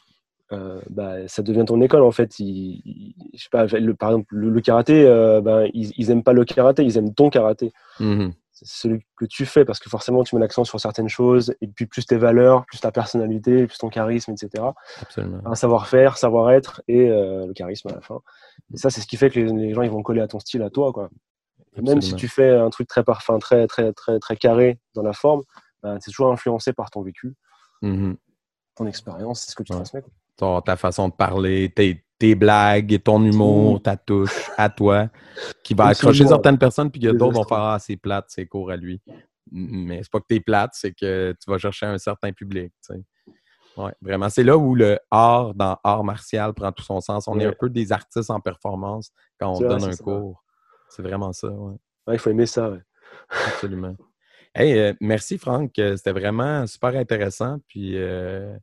Bah, ça devient ton école en fait. Je sais pas, le- par exemple, le, le karaté, ben, ils, ils aiment pas le karaté, ils aiment ton karaté. Mhm. C'est celui que tu fais parce que forcément tu mets l'accent sur certaines choses et puis plus tes valeurs, plus ta personnalité, plus ton charisme, etc. Absolument. un savoir-faire, savoir-être et euh, le charisme à la fin. Et ça, c'est ce qui fait que les, les gens ils vont coller à ton style, à toi. Quoi. Et même si tu fais un truc très parfum, très, très, très, très carré dans la forme, ben, c'est toujours influencé par ton vécu, Mhm. ton expérience, c'est ce que tu Ouais. transmets. quoi. ta façon de parler, tes, tes blagues, ton humour, ta touche à toi, qui va accrocher certaines personnes, puis que d'autres vont faire Ah, c'est plate, c'est court à lui. Mais c'est pas que t'es plate, c'est que tu vas chercher un certain public. tu sais. Ouais, vraiment. C'est là où le art dans art martial prend tout son sens. On est un peu des artistes en performance quand on vrai, donne un cours. C'est vraiment ça, ouais, Ouais, il faut aimer ça. absolument. Hey, euh, merci Franck, Euh, c'était vraiment super intéressant. Puis euh,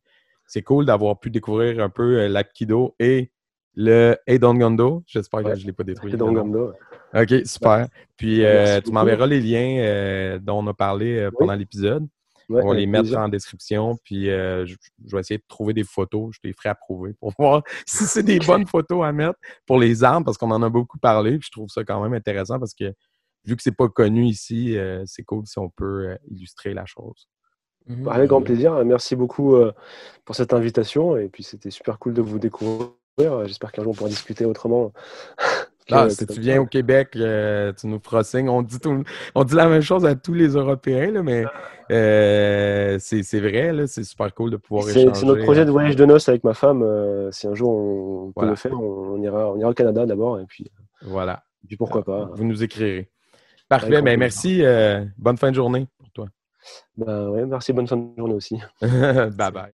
c'est cool d'avoir pu découvrir un peu l'Aikido et le Eidon Gondo. J'espère que Ouais. je ne l'ai pas détruit. Gando. ouais. OK, super. Puis euh, tu m'enverras les liens euh, dont on a parlé euh, pendant l'épisode. Ouais, on va les mettre en description. Puis je, je vais essayer de trouver des photos. Je les ferai approuver pour voir si c'est des bonnes photos à mettre pour les armes, parce qu'on en a beaucoup parlé. Puis je trouve ça quand même intéressant parce que vu que c'est pas connu ici, c'est cool si on peut illustrer la chose. Avec grand plaisir. Merci beaucoup pour cette invitation. Et puis, c'était super cool de vous découvrir. J'espère qu'un jour, on pourra discuter autrement. que- Ah, si tu ça. viens au Québec, euh, tu nous feras signe. On dit, tout- on dit la même chose à tous les Européens, là, mais euh, c'est vrai, c'est super cool de pouvoir C'est échanger. c'est notre projet de voyage de noces avec ma femme. euh, si un jour on peut Voilà. le faire, on, on ira, on ira au Canada d'abord. Et puis, Voilà. et puis pourquoi pas. Vous nous écrirez. Parfait. Avec Ben, merci. euh, bonne fin de journée pour toi. Bah, ouais, merci, bonne fin de journée aussi. bye bye.